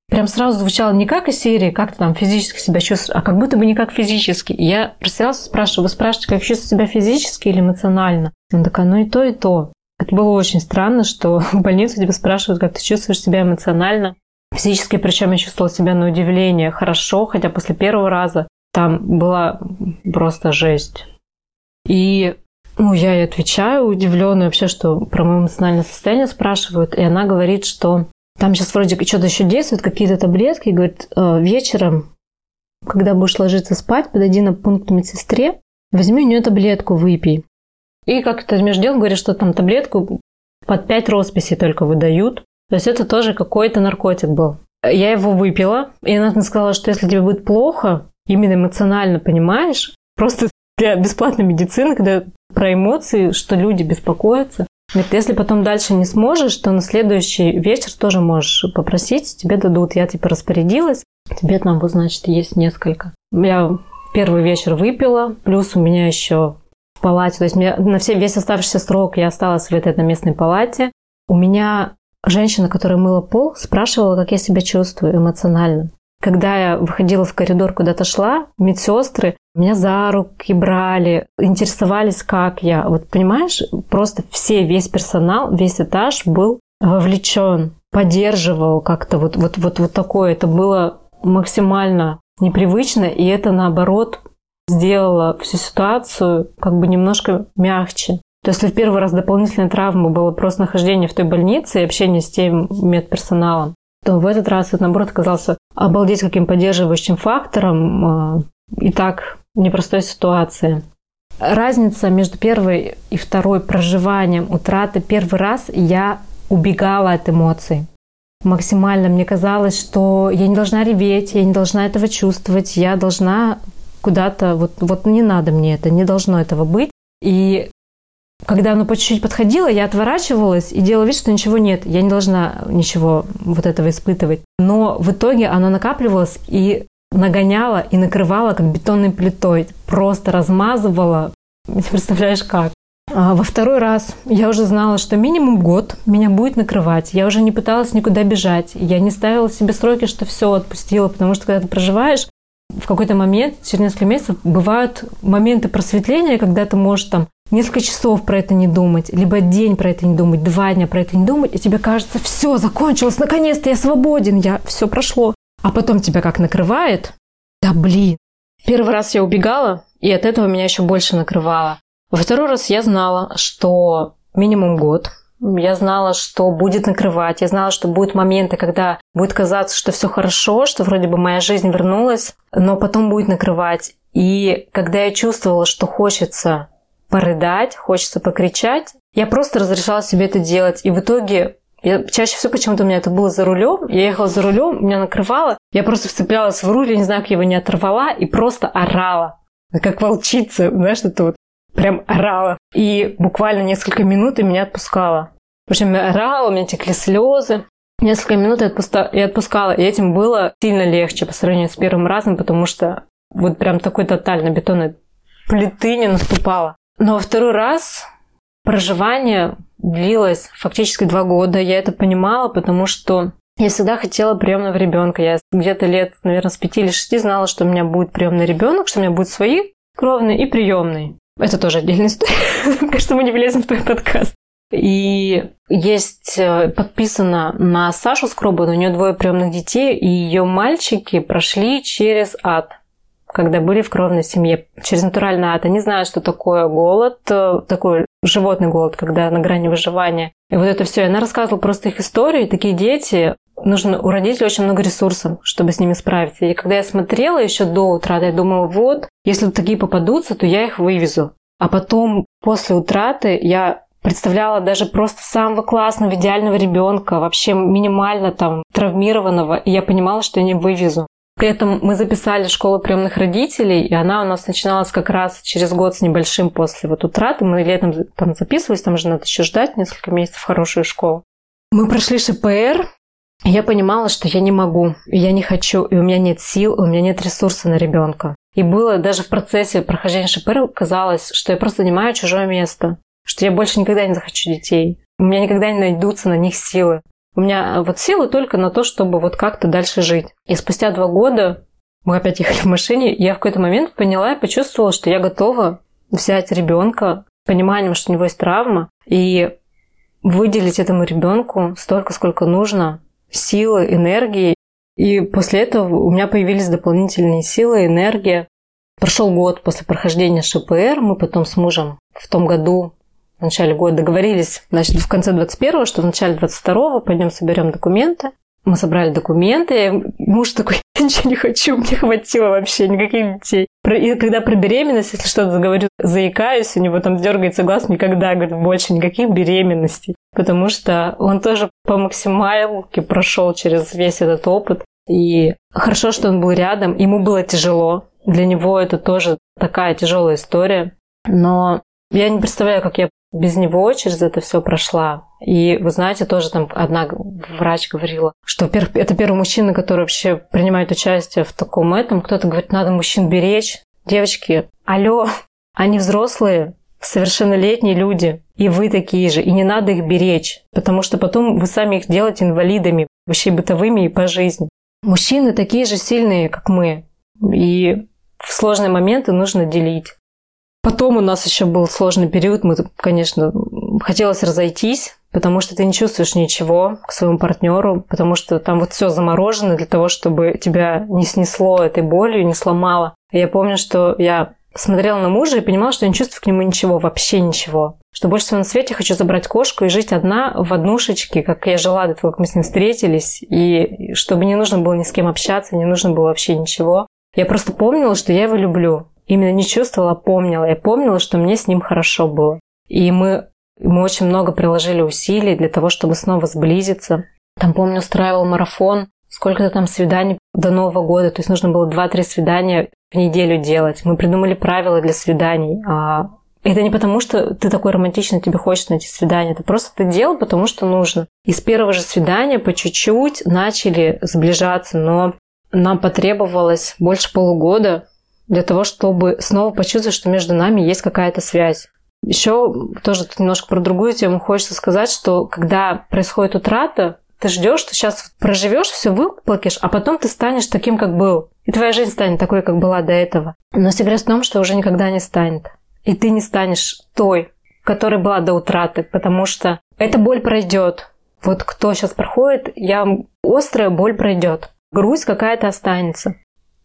прям сразу звучало не как из серии, как ты там физически себя чувствуешь, а как будто бы не как физически. И я растерялась, спрашиваю, вы спрашиваете, как чувствую себя физически или эмоционально? Он такая, ну и то, и то. Это было очень странно, что в больнице тебя спрашивают, как ты чувствуешь себя эмоционально. Физически, причем я чувствовала себя на удивление хорошо, хотя после первого раза там была просто жесть. И ну, я ей отвечаю, удивленная вообще, что про мое эмоциональное состояние спрашивают. И она говорит, что там сейчас вроде что-то еще действует, какие-то таблетки. И говорит, «Э, вечером, когда будешь ложиться спать, подойди на пункт медсестре, возьми у нее таблетку, выпей. И как-то между делом говорит, что там таблетку под 5 росписей только выдают. То есть это тоже какой-то наркотик был. Я его выпила, и она мне сказала, что если тебе будет плохо, именно эмоционально, понимаешь, просто для бесплатной медицины, когда про эмоции, что люди беспокоятся. Говорит, если потом дальше не сможешь, то на следующий вечер тоже можешь попросить, тебе дадут. Я типа распорядилась, тебе там, вот, значит, есть несколько. Я первый вечер выпила, плюс у меня еще палате, то есть мне на все, весь оставшийся срок я осталась в этой одноместной палате. У меня женщина, которая мыла пол, спрашивала, как я себя чувствую эмоционально. Когда я выходила в коридор, куда-то шла, медсестры меня за руки брали, интересовались, как я. Вот понимаешь, просто все, весь персонал, весь этаж был вовлечен, поддерживал как-то вот, вот, вот, вот такое. Это было максимально непривычно, и это наоборот сделало всю ситуацию как бы немножко мягче. То есть, если в первый раз дополнительная травма было просто нахождение в той больнице и общение с тем медперсоналом, то в этот раз это, наоборот, оказался обалдеть каким поддерживающим фактором а, и так непростой ситуации. Разница между первой и второй проживанием утраты. Первый раз я убегала от эмоций. Максимально мне казалось, что я не должна реветь, я не должна этого чувствовать, я должна куда-то, вот, вот не надо мне это, не должно этого быть. И когда оно по чуть-чуть подходило, я отворачивалась и делала вид, что ничего нет. Я не должна ничего вот этого испытывать. Но в итоге оно накапливалось и нагоняло и накрывало как бетонной плитой. Просто размазывало. Не представляешь как. А во второй раз я уже знала, что минимум год меня будет накрывать. Я уже не пыталась никуда бежать. Я не ставила себе сроки, что все отпустила, потому что когда ты проживаешь, в какой-то момент, через несколько месяцев, бывают моменты просветления, когда ты можешь там несколько часов про это не думать, либо день про это не думать, два дня про это не думать, и тебе кажется, все, закончилось, наконец-то я свободен, я все прошло. А потом тебя как накрывает, да блин. Первый раз я убегала, и от этого меня еще больше накрывало. Во второй раз я знала, что минимум год, я знала, что будет накрывать. Я знала, что будут моменты, когда будет казаться, что все хорошо, что вроде бы моя жизнь вернулась, но потом будет накрывать. И когда я чувствовала, что хочется порыдать, хочется покричать, я просто разрешала себе это делать. И в итоге я, чаще всего почему-то у меня это было за рулем. Я ехала за рулем, меня накрывало. Я просто вцеплялась в руль, я не знаю, как я его не оторвала, и просто орала. Как волчица, знаешь, это вот прям орала. И буквально несколько минут и меня отпускала. В общем, я орала, у меня текли слезы. Несколько минут я, отпуста... я отпускала, и этим было сильно легче по сравнению с первым разом, потому что вот прям такой тотально бетонной плиты не наступало. Но второй раз проживание длилось фактически два года. Я это понимала, потому что я всегда хотела приемного ребенка. Я где-то лет, наверное, с пяти или шести знала, что у меня будет приемный ребенок, что у меня будет свои кровный и приемный. Это тоже отдельная история. Кажется, мы не влезем в твой подкаст. И есть э, подписано на Сашу Скробан, у нее двое приемных детей, и ее мальчики прошли через ад когда были в кровной семье через натуральный ад. Они знают, что такое голод, э, такое животный голод, когда на грани выживания. И вот это все. И она рассказывала просто их истории. Такие дети, нужно у родителей очень много ресурсов, чтобы с ними справиться. И когда я смотрела еще до утра, я думала, вот, если такие попадутся, то я их вывезу. А потом, после утраты, я представляла даже просто самого классного, идеального ребенка, вообще минимально там травмированного, и я понимала, что я не вывезу. При этом мы записали школу приемных родителей, и она у нас начиналась как раз через год с небольшим после вот утраты. Мы летом там записывались, там же надо еще ждать несколько месяцев хорошую школу. Мы прошли ШПР, я понимала, что я не могу, я не хочу, и у меня нет сил, и у меня нет ресурса на ребенка. И было даже в процессе прохождения ШПР казалось, что я просто занимаю чужое место, что я больше никогда не захочу детей. У меня никогда не найдутся на них силы. У меня вот силы только на то, чтобы вот как-то дальше жить. И спустя два года мы опять ехали в машине, я в какой-то момент поняла и почувствовала, что я готова взять ребенка пониманием, что у него есть травма, и выделить этому ребенку столько, сколько нужно, силы, энергии. И после этого у меня появились дополнительные силы, энергия. Прошел год после прохождения ШПР, мы потом с мужем в том году в начале года договорились, значит, в конце 21-го, что в начале 22-го пойдем соберем документы. Мы собрали документы, муж такой, я ничего не хочу, мне хватило вообще никаких детей. И когда про беременность, если что-то заговорю, заикаюсь, у него там дергается глаз, никогда, говорит, больше никаких беременностей. Потому что он тоже по максималке прошел через весь этот опыт. И хорошо, что он был рядом, ему было тяжело. Для него это тоже такая тяжелая история. Но я не представляю, как я без него через это все прошла. И вы знаете, тоже там одна врач говорила, что это первый мужчина, который вообще принимает участие в таком этом. Кто-то говорит, надо мужчин беречь. Девочки, алло, они взрослые, совершеннолетние люди, и вы такие же, и не надо их беречь, потому что потом вы сами их делаете инвалидами, вообще бытовыми и по жизни. Мужчины такие же сильные, как мы, и в сложные моменты нужно делить. Потом у нас еще был сложный период, мы, конечно, хотелось разойтись, потому что ты не чувствуешь ничего к своему партнеру, потому что там вот все заморожено для того, чтобы тебя не снесло этой болью, не сломало. И я помню, что я смотрела на мужа и понимала, что я не чувствую к нему ничего, вообще ничего. Что больше всего на свете хочу забрать кошку и жить одна в однушечке, как я жила до того, как мы с ним встретились, и чтобы не нужно было ни с кем общаться, не нужно было вообще ничего. Я просто помнила, что я его люблю именно не чувствовала, а помнила. Я помнила, что мне с ним хорошо было. И мы, мы очень много приложили усилий для того, чтобы снова сблизиться. Там, помню, устраивал марафон, сколько-то там свиданий до Нового года. То есть нужно было 2-3 свидания неделю делать. Мы придумали правила для свиданий. А это не потому, что ты такой романтичный, тебе хочется найти свидание. Это просто ты делал, потому что нужно. И с первого же свидания по чуть-чуть начали сближаться, но нам потребовалось больше полугода, для того, чтобы снова почувствовать, что между нами есть какая-то связь. Еще тоже немножко про другую тему хочется сказать, что когда происходит утрата, ты ждешь, что сейчас проживешь, все выплакишь, а потом ты станешь таким, как был. И твоя жизнь станет такой, как была до этого. Но секрет в том, что уже никогда не станет. И ты не станешь той, которая была до утраты, потому что эта боль пройдет. Вот кто сейчас проходит, я острая боль пройдет. Грусть какая-то останется.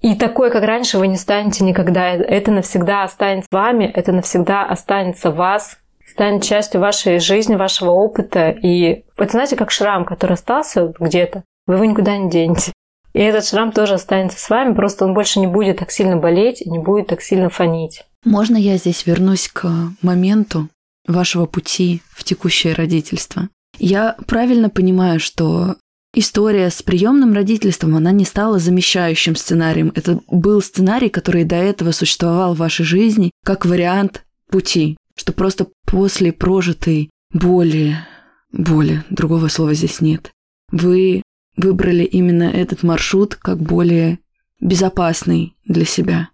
И такой, как раньше, вы не станете никогда. Это навсегда останется вами, это навсегда останется вас, станет частью вашей жизни, вашего опыта. И это знаете, как шрам, который остался где-то, вы его никуда не денете. И этот шрам тоже останется с вами, просто он больше не будет так сильно болеть и не будет так сильно фонить. Можно я здесь вернусь к моменту вашего пути в текущее родительство? Я правильно понимаю, что История с приемным родительством, она не стала замещающим сценарием. Это был сценарий, который до этого существовал в вашей жизни как вариант пути, что просто после прожитой боли, боли, другого слова здесь нет, вы выбрали именно этот маршрут как более безопасный для себя.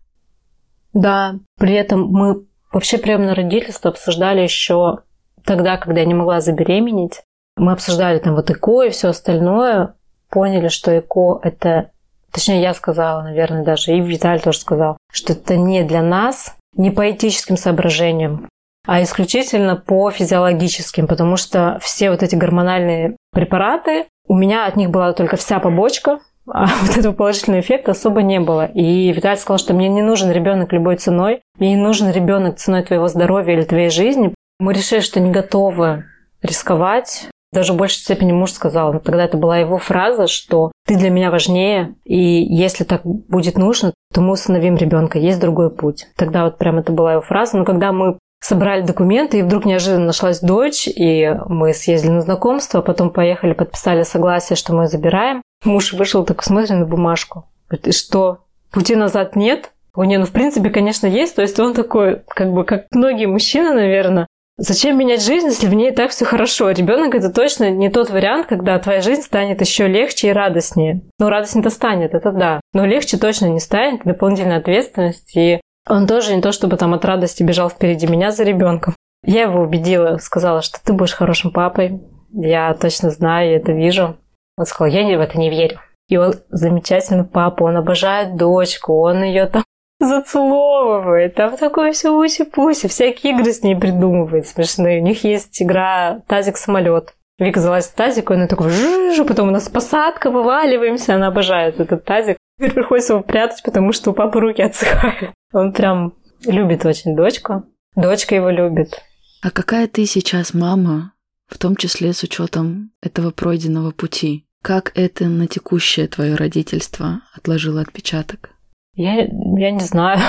Да, при этом мы вообще приемное родительство обсуждали еще тогда, когда я не могла забеременеть. Мы обсуждали там вот ЭКО и все остальное, поняли, что ЭКО это, точнее я сказала, наверное, даже, и Виталий тоже сказал, что это не для нас, не по этическим соображениям, а исключительно по физиологическим, потому что все вот эти гормональные препараты, у меня от них была только вся побочка, а вот этого положительного эффекта особо не было. И Виталий сказал, что мне не нужен ребенок любой ценой, мне не нужен ребенок ценой твоего здоровья или твоей жизни, Мы решили, что не готовы рисковать. Даже в большей степени муж сказал, но тогда это была его фраза, что ты для меня важнее, и если так будет нужно, то мы установим ребенка, есть другой путь. Тогда вот прям это была его фраза. Но когда мы собрали документы, и вдруг неожиданно нашлась дочь, и мы съездили на знакомство, потом поехали, подписали согласие, что мы забираем. Муж вышел, так смотрит на бумажку. Говорит, и что, пути назад нет? У нее, ну, в принципе, конечно, есть. То есть он такой, как бы, как многие мужчины, наверное, Зачем менять жизнь, если в ней так все хорошо? Ребенок это точно не тот вариант, когда твоя жизнь станет еще легче и радостнее. Ну, радостнее-то станет, это да. Но легче точно не станет, дополнительная ответственность. И он тоже не то, чтобы там от радости бежал впереди меня за ребенком. Я его убедила, сказала, что ты будешь хорошим папой. Я точно знаю, я это вижу. Он сказал, я в это не верю. И он замечательный папа, он обожает дочку, он ее там зацеловывает, там такое все уси-пуси, всякие игры с ней придумывает смешные. У них есть игра «Тазик-самолет». Вика залазит в тазик, и такой жужу, потом у нас посадка, вываливаемся, она обожает этот тазик. Теперь приходится его прятать, потому что у папы руки отсыхают. Он прям любит очень дочку. Дочка его любит. А какая ты сейчас мама, в том числе с учетом этого пройденного пути? Как это на текущее твое родительство отложило отпечаток? Я, я не знаю.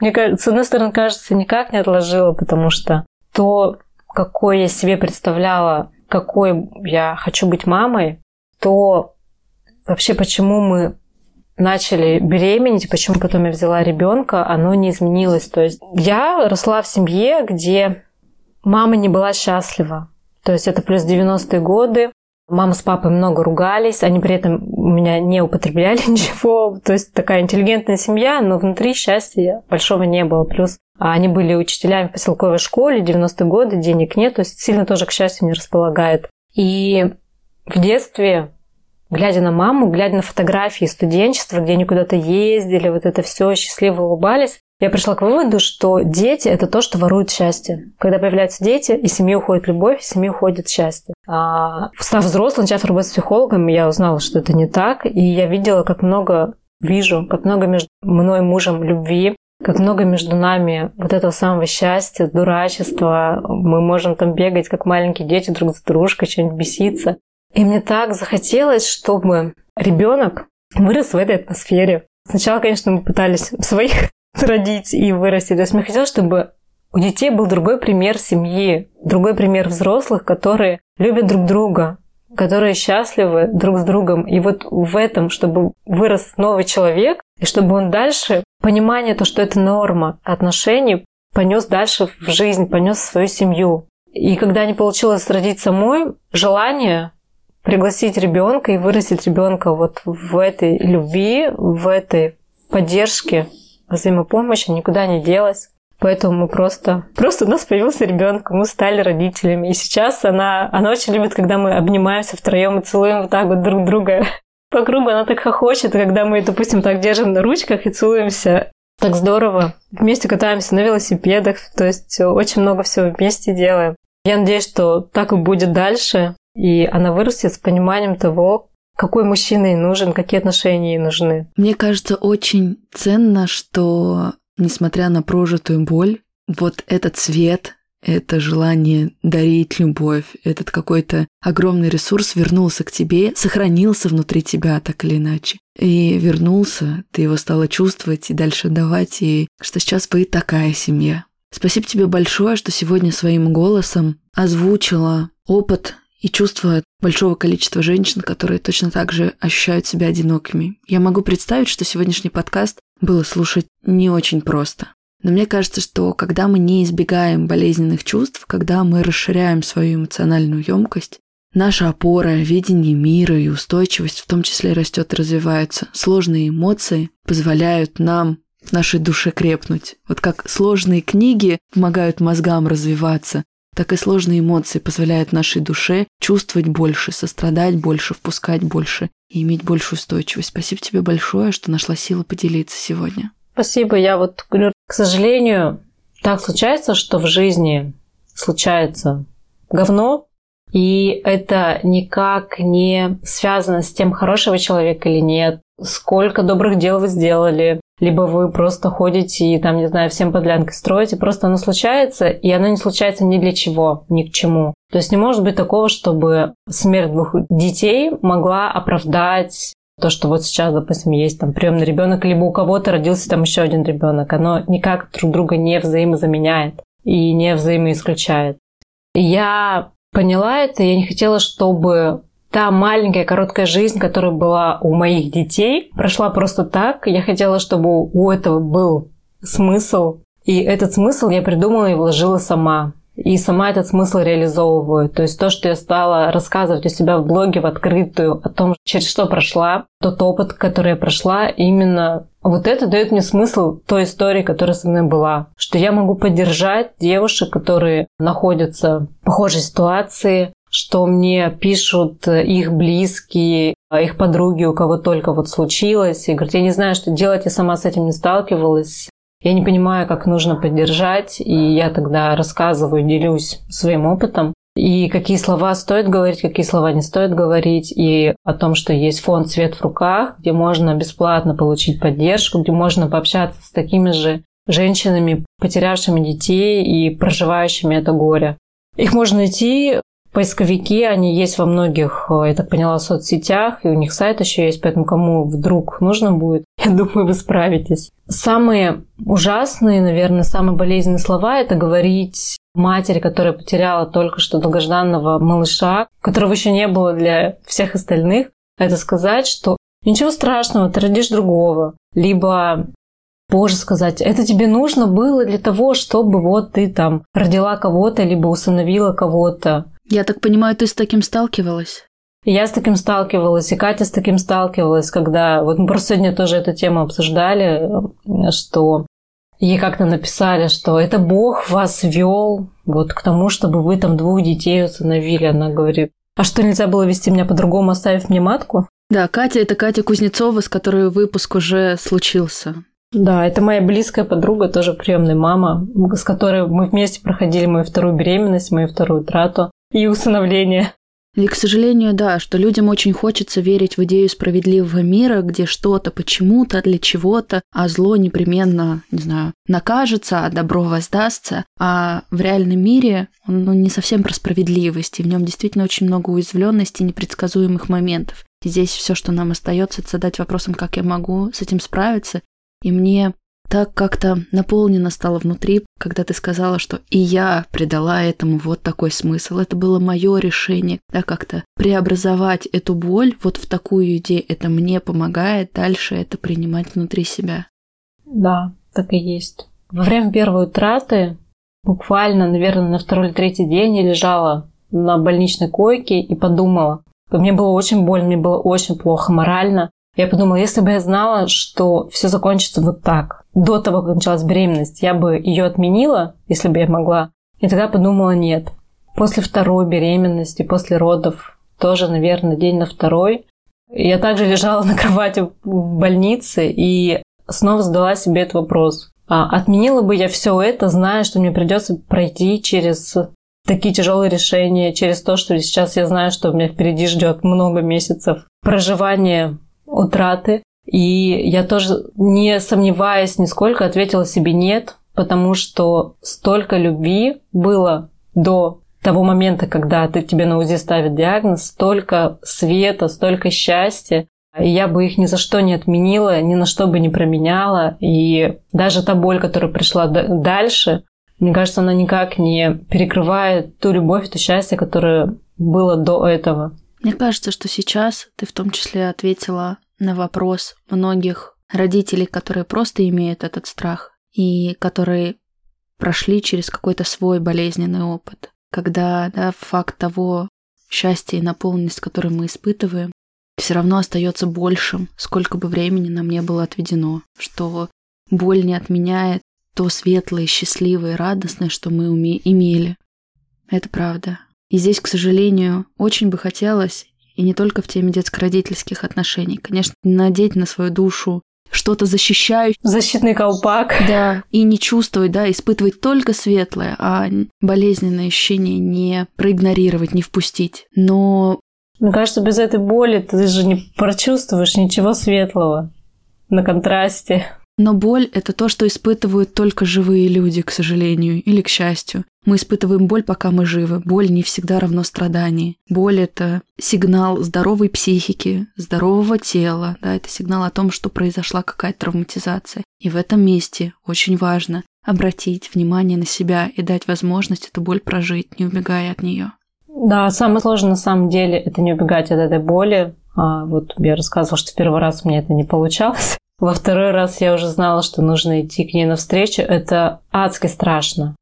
Мне кажется, с одной стороны, кажется, никак не отложила, потому что то, какой я себе представляла, какой я хочу быть мамой, то вообще почему мы начали беременеть, почему потом я взяла ребенка, оно не изменилось. То есть я росла в семье, где мама не была счастлива. То есть это плюс 90-е годы, Мама с папой много ругались, они при этом у меня не употребляли ничего. То есть такая интеллигентная семья, но внутри счастья большого не было. Плюс а, они были учителями в поселковой школе, 90-е годы, денег нет, то есть сильно тоже к счастью не располагает. И в детстве, глядя на маму, глядя на фотографии студенчества, где они куда-то ездили, вот это все счастливо улыбались, я пришла к выводу, что дети – это то, что ворует счастье. Когда появляются дети, из семьи уходит любовь, из семьи уходит счастье. А став взрослым, начав работать с психологом, я узнала, что это не так, и я видела, как много вижу, как много между мной и мужем любви, как много между нами вот этого самого счастья, дурачества. Мы можем там бегать, как маленькие дети, друг с дружкой, что-нибудь беситься. И мне так захотелось, чтобы ребенок вырос в этой атмосфере. Сначала, конечно, мы пытались своих родить и вырастить. То есть мне хотелось, чтобы у детей был другой пример семьи, другой пример взрослых, которые любят друг друга, которые счастливы друг с другом. И вот в этом, чтобы вырос новый человек, и чтобы он дальше понимание то, что это норма отношений, понес дальше в жизнь, понес в свою семью. И когда не получилось родить самой, желание пригласить ребенка и вырастить ребенка вот в этой любви, в этой поддержке, взаимопомощи никуда не делась. Поэтому мы просто... Просто у нас появился ребенок, мы стали родителями. И сейчас она, она очень любит, когда мы обнимаемся втроем и целуем вот так вот друг друга по кругу. Она так хохочет, когда мы, допустим, так держим на ручках и целуемся. Так здорово. Вместе катаемся на велосипедах. То есть очень много всего вместе делаем. Я надеюсь, что так и будет дальше. И она вырастет с пониманием того, какой мужчина ей нужен, какие отношения ей нужны. Мне кажется, очень ценно, что, несмотря на прожитую боль, вот этот цвет, это желание дарить любовь, этот какой-то огромный ресурс вернулся к тебе, сохранился внутри тебя так или иначе. И вернулся, ты его стала чувствовать и дальше давать, и что сейчас вы такая семья. Спасибо тебе большое, что сегодня своим голосом озвучила опыт и чувства большого количества женщин, которые точно так же ощущают себя одинокими. Я могу представить, что сегодняшний подкаст было слушать не очень просто. Но мне кажется, что когда мы не избегаем болезненных чувств, когда мы расширяем свою эмоциональную емкость, наша опора, видение мира и устойчивость в том числе растет и развивается. Сложные эмоции позволяют нам нашей душе крепнуть. Вот как сложные книги помогают мозгам развиваться, так и сложные эмоции позволяют нашей душе чувствовать больше, сострадать больше, впускать больше и иметь большую устойчивость. Спасибо тебе большое, что нашла силы поделиться сегодня. Спасибо. Я вот говорю, к сожалению, так случается, что в жизни случается говно, И это никак не связано с тем, хорошего человека или нет, сколько добрых дел вы сделали, либо вы просто ходите и там, не знаю, всем подлянкой строите, просто оно случается, и оно не случается ни для чего, ни к чему. То есть не может быть такого, чтобы смерть двух детей могла оправдать то, что вот сейчас, допустим, есть там приемный ребенок, либо у кого-то родился там еще один ребенок, оно никак друг друга не взаимозаменяет и не взаимоисключает. Я поняла это, я не хотела, чтобы та маленькая короткая жизнь, которая была у моих детей, прошла просто так. Я хотела, чтобы у этого был смысл. И этот смысл я придумала и вложила сама. И сама этот смысл реализовываю. То есть то, что я стала рассказывать у себя в блоге в открытую о том, через что прошла, тот опыт, который я прошла, именно вот это дает мне смысл той истории, которая со мной была. Что я могу поддержать девушек, которые находятся в похожей ситуации, что мне пишут их близкие, их подруги, у кого только вот случилось. И говорят, я не знаю, что делать, я сама с этим не сталкивалась. Я не понимаю, как нужно поддержать, и я тогда рассказываю, делюсь своим опытом. И какие слова стоит говорить, какие слова не стоит говорить, и о том, что есть фонд «Свет в руках», где можно бесплатно получить поддержку, где можно пообщаться с такими же женщинами, потерявшими детей и проживающими это горе. Их можно найти Поисковики, они есть во многих, э, я так поняла, соцсетях, и у них сайт еще есть, поэтому кому вдруг нужно будет, я думаю, вы справитесь. Самые ужасные, наверное, самые болезненные слова – это говорить матери, которая потеряла только что долгожданного малыша, которого еще не было для всех остальных, это сказать, что ничего страшного, ты родишь другого. Либо позже сказать, это тебе нужно было для того, чтобы вот ты там родила кого-то, либо усыновила кого-то. Я так понимаю, ты с таким сталкивалась? Я с таким сталкивалась, и Катя с таким сталкивалась, когда... Вот мы просто сегодня тоже эту тему обсуждали, что ей как-то написали, что это Бог вас вел вот к тому, чтобы вы там двух детей усыновили. Она говорит, а что, нельзя было вести меня по-другому, оставив мне матку? Да, Катя – это Катя Кузнецова, с которой выпуск уже случился. Да, это моя близкая подруга, тоже приемная мама, с которой мы вместе проходили мою вторую беременность, мою вторую трату и усыновление. И, к сожалению, да, что людям очень хочется верить в идею справедливого мира, где что-то почему-то для чего-то, а зло непременно, не знаю, накажется, а добро воздастся. А в реальном мире он ну, не совсем про справедливость, и в нем действительно очень много уязвленности и непредсказуемых моментов. И здесь все, что нам остается, это задать вопросом, как я могу с этим справиться. И мне так как-то наполнено стало внутри, когда ты сказала, что и я придала этому вот такой смысл. Это было мое решение, да, как-то преобразовать эту боль вот в такую идею. Это мне помогает дальше это принимать внутри себя. Да, так и есть. Во время первой утраты, буквально, наверное, на второй или третий день я лежала на больничной койке и подумала. Мне было очень больно, мне было очень плохо морально. Я подумала, если бы я знала, что все закончится вот так, до того, как началась беременность, я бы ее отменила, если бы я могла. И тогда подумала, нет. После второй беременности, после родов, тоже, наверное, день на второй, я также лежала на кровати в больнице и снова задала себе этот вопрос. А отменила бы я все это, зная, что мне придется пройти через такие тяжелые решения, через то, что сейчас я знаю, что меня впереди ждет много месяцев проживания утраты. И я тоже, не сомневаясь нисколько, ответила себе нет, потому что столько любви было до того момента, когда ты, тебе на УЗИ ставят диагноз, столько света, столько счастья. И я бы их ни за что не отменила, ни на что бы не променяла. И даже та боль, которая пришла дальше, мне кажется, она никак не перекрывает ту любовь, то счастье, которое было до этого. Мне кажется, что сейчас ты в том числе ответила на вопрос многих родителей, которые просто имеют этот страх и которые прошли через какой-то свой болезненный опыт. Когда да, факт того счастья и наполненность, который мы испытываем, все равно остается большим, сколько бы времени нам не было отведено, что боль не отменяет то светлое, счастливое, радостное, что мы уме- имели. Это правда. И здесь, к сожалению, очень бы хотелось, и не только в теме детско-родительских отношений, конечно, надеть на свою душу что-то защищающее. Защитный колпак. Да, и не чувствовать, да, испытывать только светлое, а болезненное ощущение не проигнорировать, не впустить. Но... Мне кажется, без этой боли ты же не прочувствуешь ничего светлого на контрасте. Но боль – это то, что испытывают только живые люди, к сожалению, или к счастью. Мы испытываем боль, пока мы живы. Боль не всегда равно страданию. Боль – это сигнал здоровой психики, здорового тела. Да, это сигнал о том, что произошла какая-то травматизация. И в этом месте очень важно обратить внимание на себя и дать возможность эту боль прожить, не убегая от нее. Да, самое сложное на самом деле – это не убегать от этой боли. А вот я рассказывала, что в первый раз мне это не получалось. Во второй раз я уже знала, что нужно идти к ней навстречу. Это адски страшно.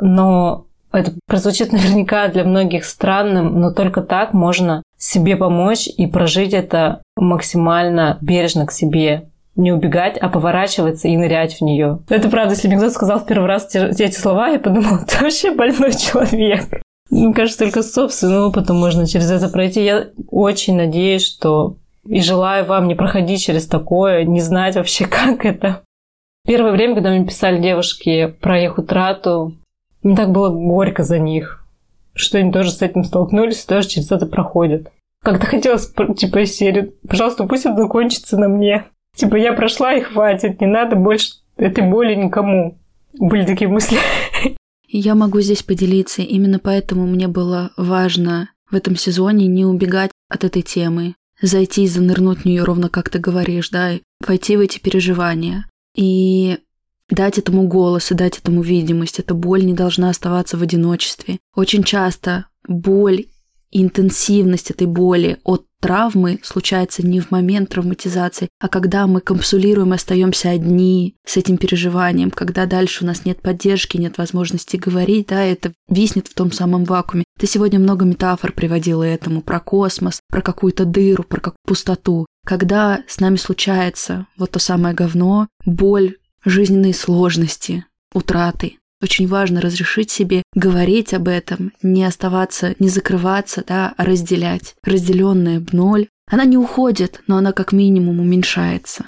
Но это прозвучит наверняка для многих странным, но только так можно себе помочь и прожить это максимально бережно к себе. Не убегать, а поворачиваться и нырять в нее. Это правда, если мне кто-то сказал в первый раз эти слова, я подумала, ты вообще больной человек. Мне кажется, только с собственным опытом можно через это пройти. Я очень надеюсь, что и желаю вам не проходить через такое, не знать вообще, как это. Первое время, когда мне писали девушки про их утрату, мне так было горько за них, что они тоже с этим столкнулись тоже через это проходят. Как-то хотелось, типа, из серии, пожалуйста, пусть это закончится на мне. Типа, я прошла и хватит, не надо больше этой боли никому. Были такие мысли. Я могу здесь поделиться, именно поэтому мне было важно в этом сезоне не убегать от этой темы, зайти и занырнуть в нее ровно как ты говоришь, да, войти в эти переживания. И дать этому голос и дать этому видимость. Эта боль не должна оставаться в одиночестве. Очень часто боль интенсивность этой боли от травмы случается не в момент травматизации, а когда мы капсулируем и остаемся одни с этим переживанием, когда дальше у нас нет поддержки, нет возможности говорить, да, это виснет в том самом вакууме. Ты сегодня много метафор приводила этому, про космос, про какую-то дыру, про какую пустоту. Когда с нами случается вот то самое говно, боль, жизненные сложности, утраты, очень важно разрешить себе говорить об этом, не оставаться, не закрываться, да, а разделять. Разделенная в ноль. Она не уходит, но она как минимум уменьшается.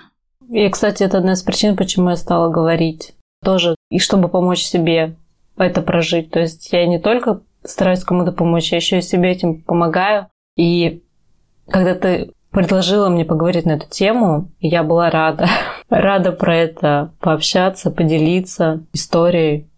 И, кстати, это одна из причин, почему я стала говорить. Тоже, и чтобы помочь себе это прожить. То есть я не только стараюсь кому-то помочь, я еще и себе этим помогаю. И когда ты предложила мне поговорить на эту тему, я была рада. рада про это пообщаться, поделиться историей.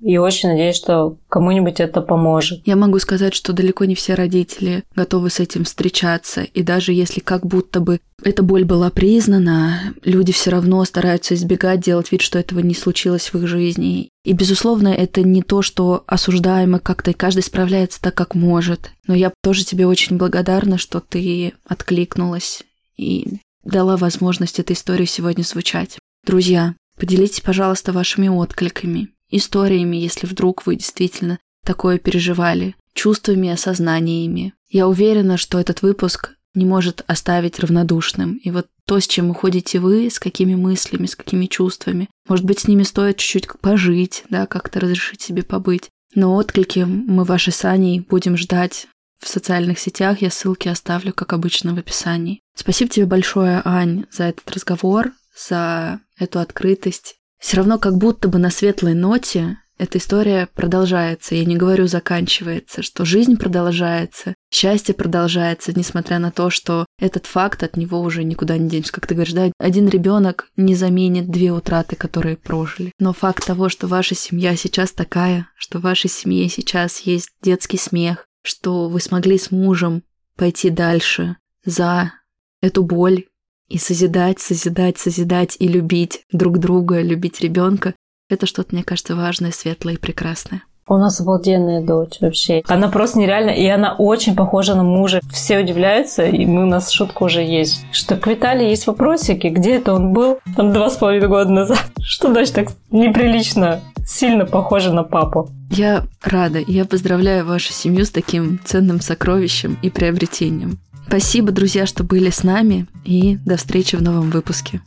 И очень надеюсь, что кому-нибудь это поможет. Я могу сказать, что далеко не все родители готовы с этим встречаться. И даже если как будто бы эта боль была признана, люди все равно стараются избегать, делать вид, что этого не случилось в их жизни. И, безусловно, это не то, что осуждаемо как-то, каждый справляется так, как может. Но я тоже тебе очень благодарна, что ты откликнулась и дала возможность этой истории сегодня звучать. Друзья, поделитесь, пожалуйста, вашими откликами историями, если вдруг вы действительно такое переживали, чувствами, осознаниями. Я уверена, что этот выпуск не может оставить равнодушным. И вот то, с чем уходите вы, с какими мыслями, с какими чувствами, может быть, с ними стоит чуть-чуть пожить, да, как-то разрешить себе побыть. Но отклики мы ваши с Аней будем ждать в социальных сетях. Я ссылки оставлю, как обычно, в описании. Спасибо тебе большое, Ань, за этот разговор, за эту открытость все равно как будто бы на светлой ноте эта история продолжается. Я не говорю заканчивается, что жизнь продолжается, счастье продолжается, несмотря на то, что этот факт от него уже никуда не денешь. Как ты говоришь, да, один ребенок не заменит две утраты, которые прожили. Но факт того, что ваша семья сейчас такая, что в вашей семье сейчас есть детский смех, что вы смогли с мужем пойти дальше за эту боль, и созидать, созидать, созидать и любить друг друга, любить ребенка – это что-то, мне кажется, важное, светлое и прекрасное. У нас обалденная дочь вообще. Она просто нереально, и она очень похожа на мужа. Все удивляются, и мы, у нас шутка уже есть, что к Виталии есть вопросики, где это он был там два с половиной года назад. Что дочь так неприлично сильно похожа на папу. Я рада. Я поздравляю вашу семью с таким ценным сокровищем и приобретением. Спасибо, друзья, что были с нами, и до встречи в новом выпуске.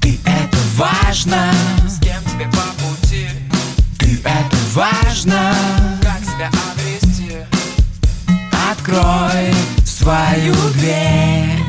Ты это важно, с кем тебе по пути. Ты это важно, как себя обрести. Открой свою дверь.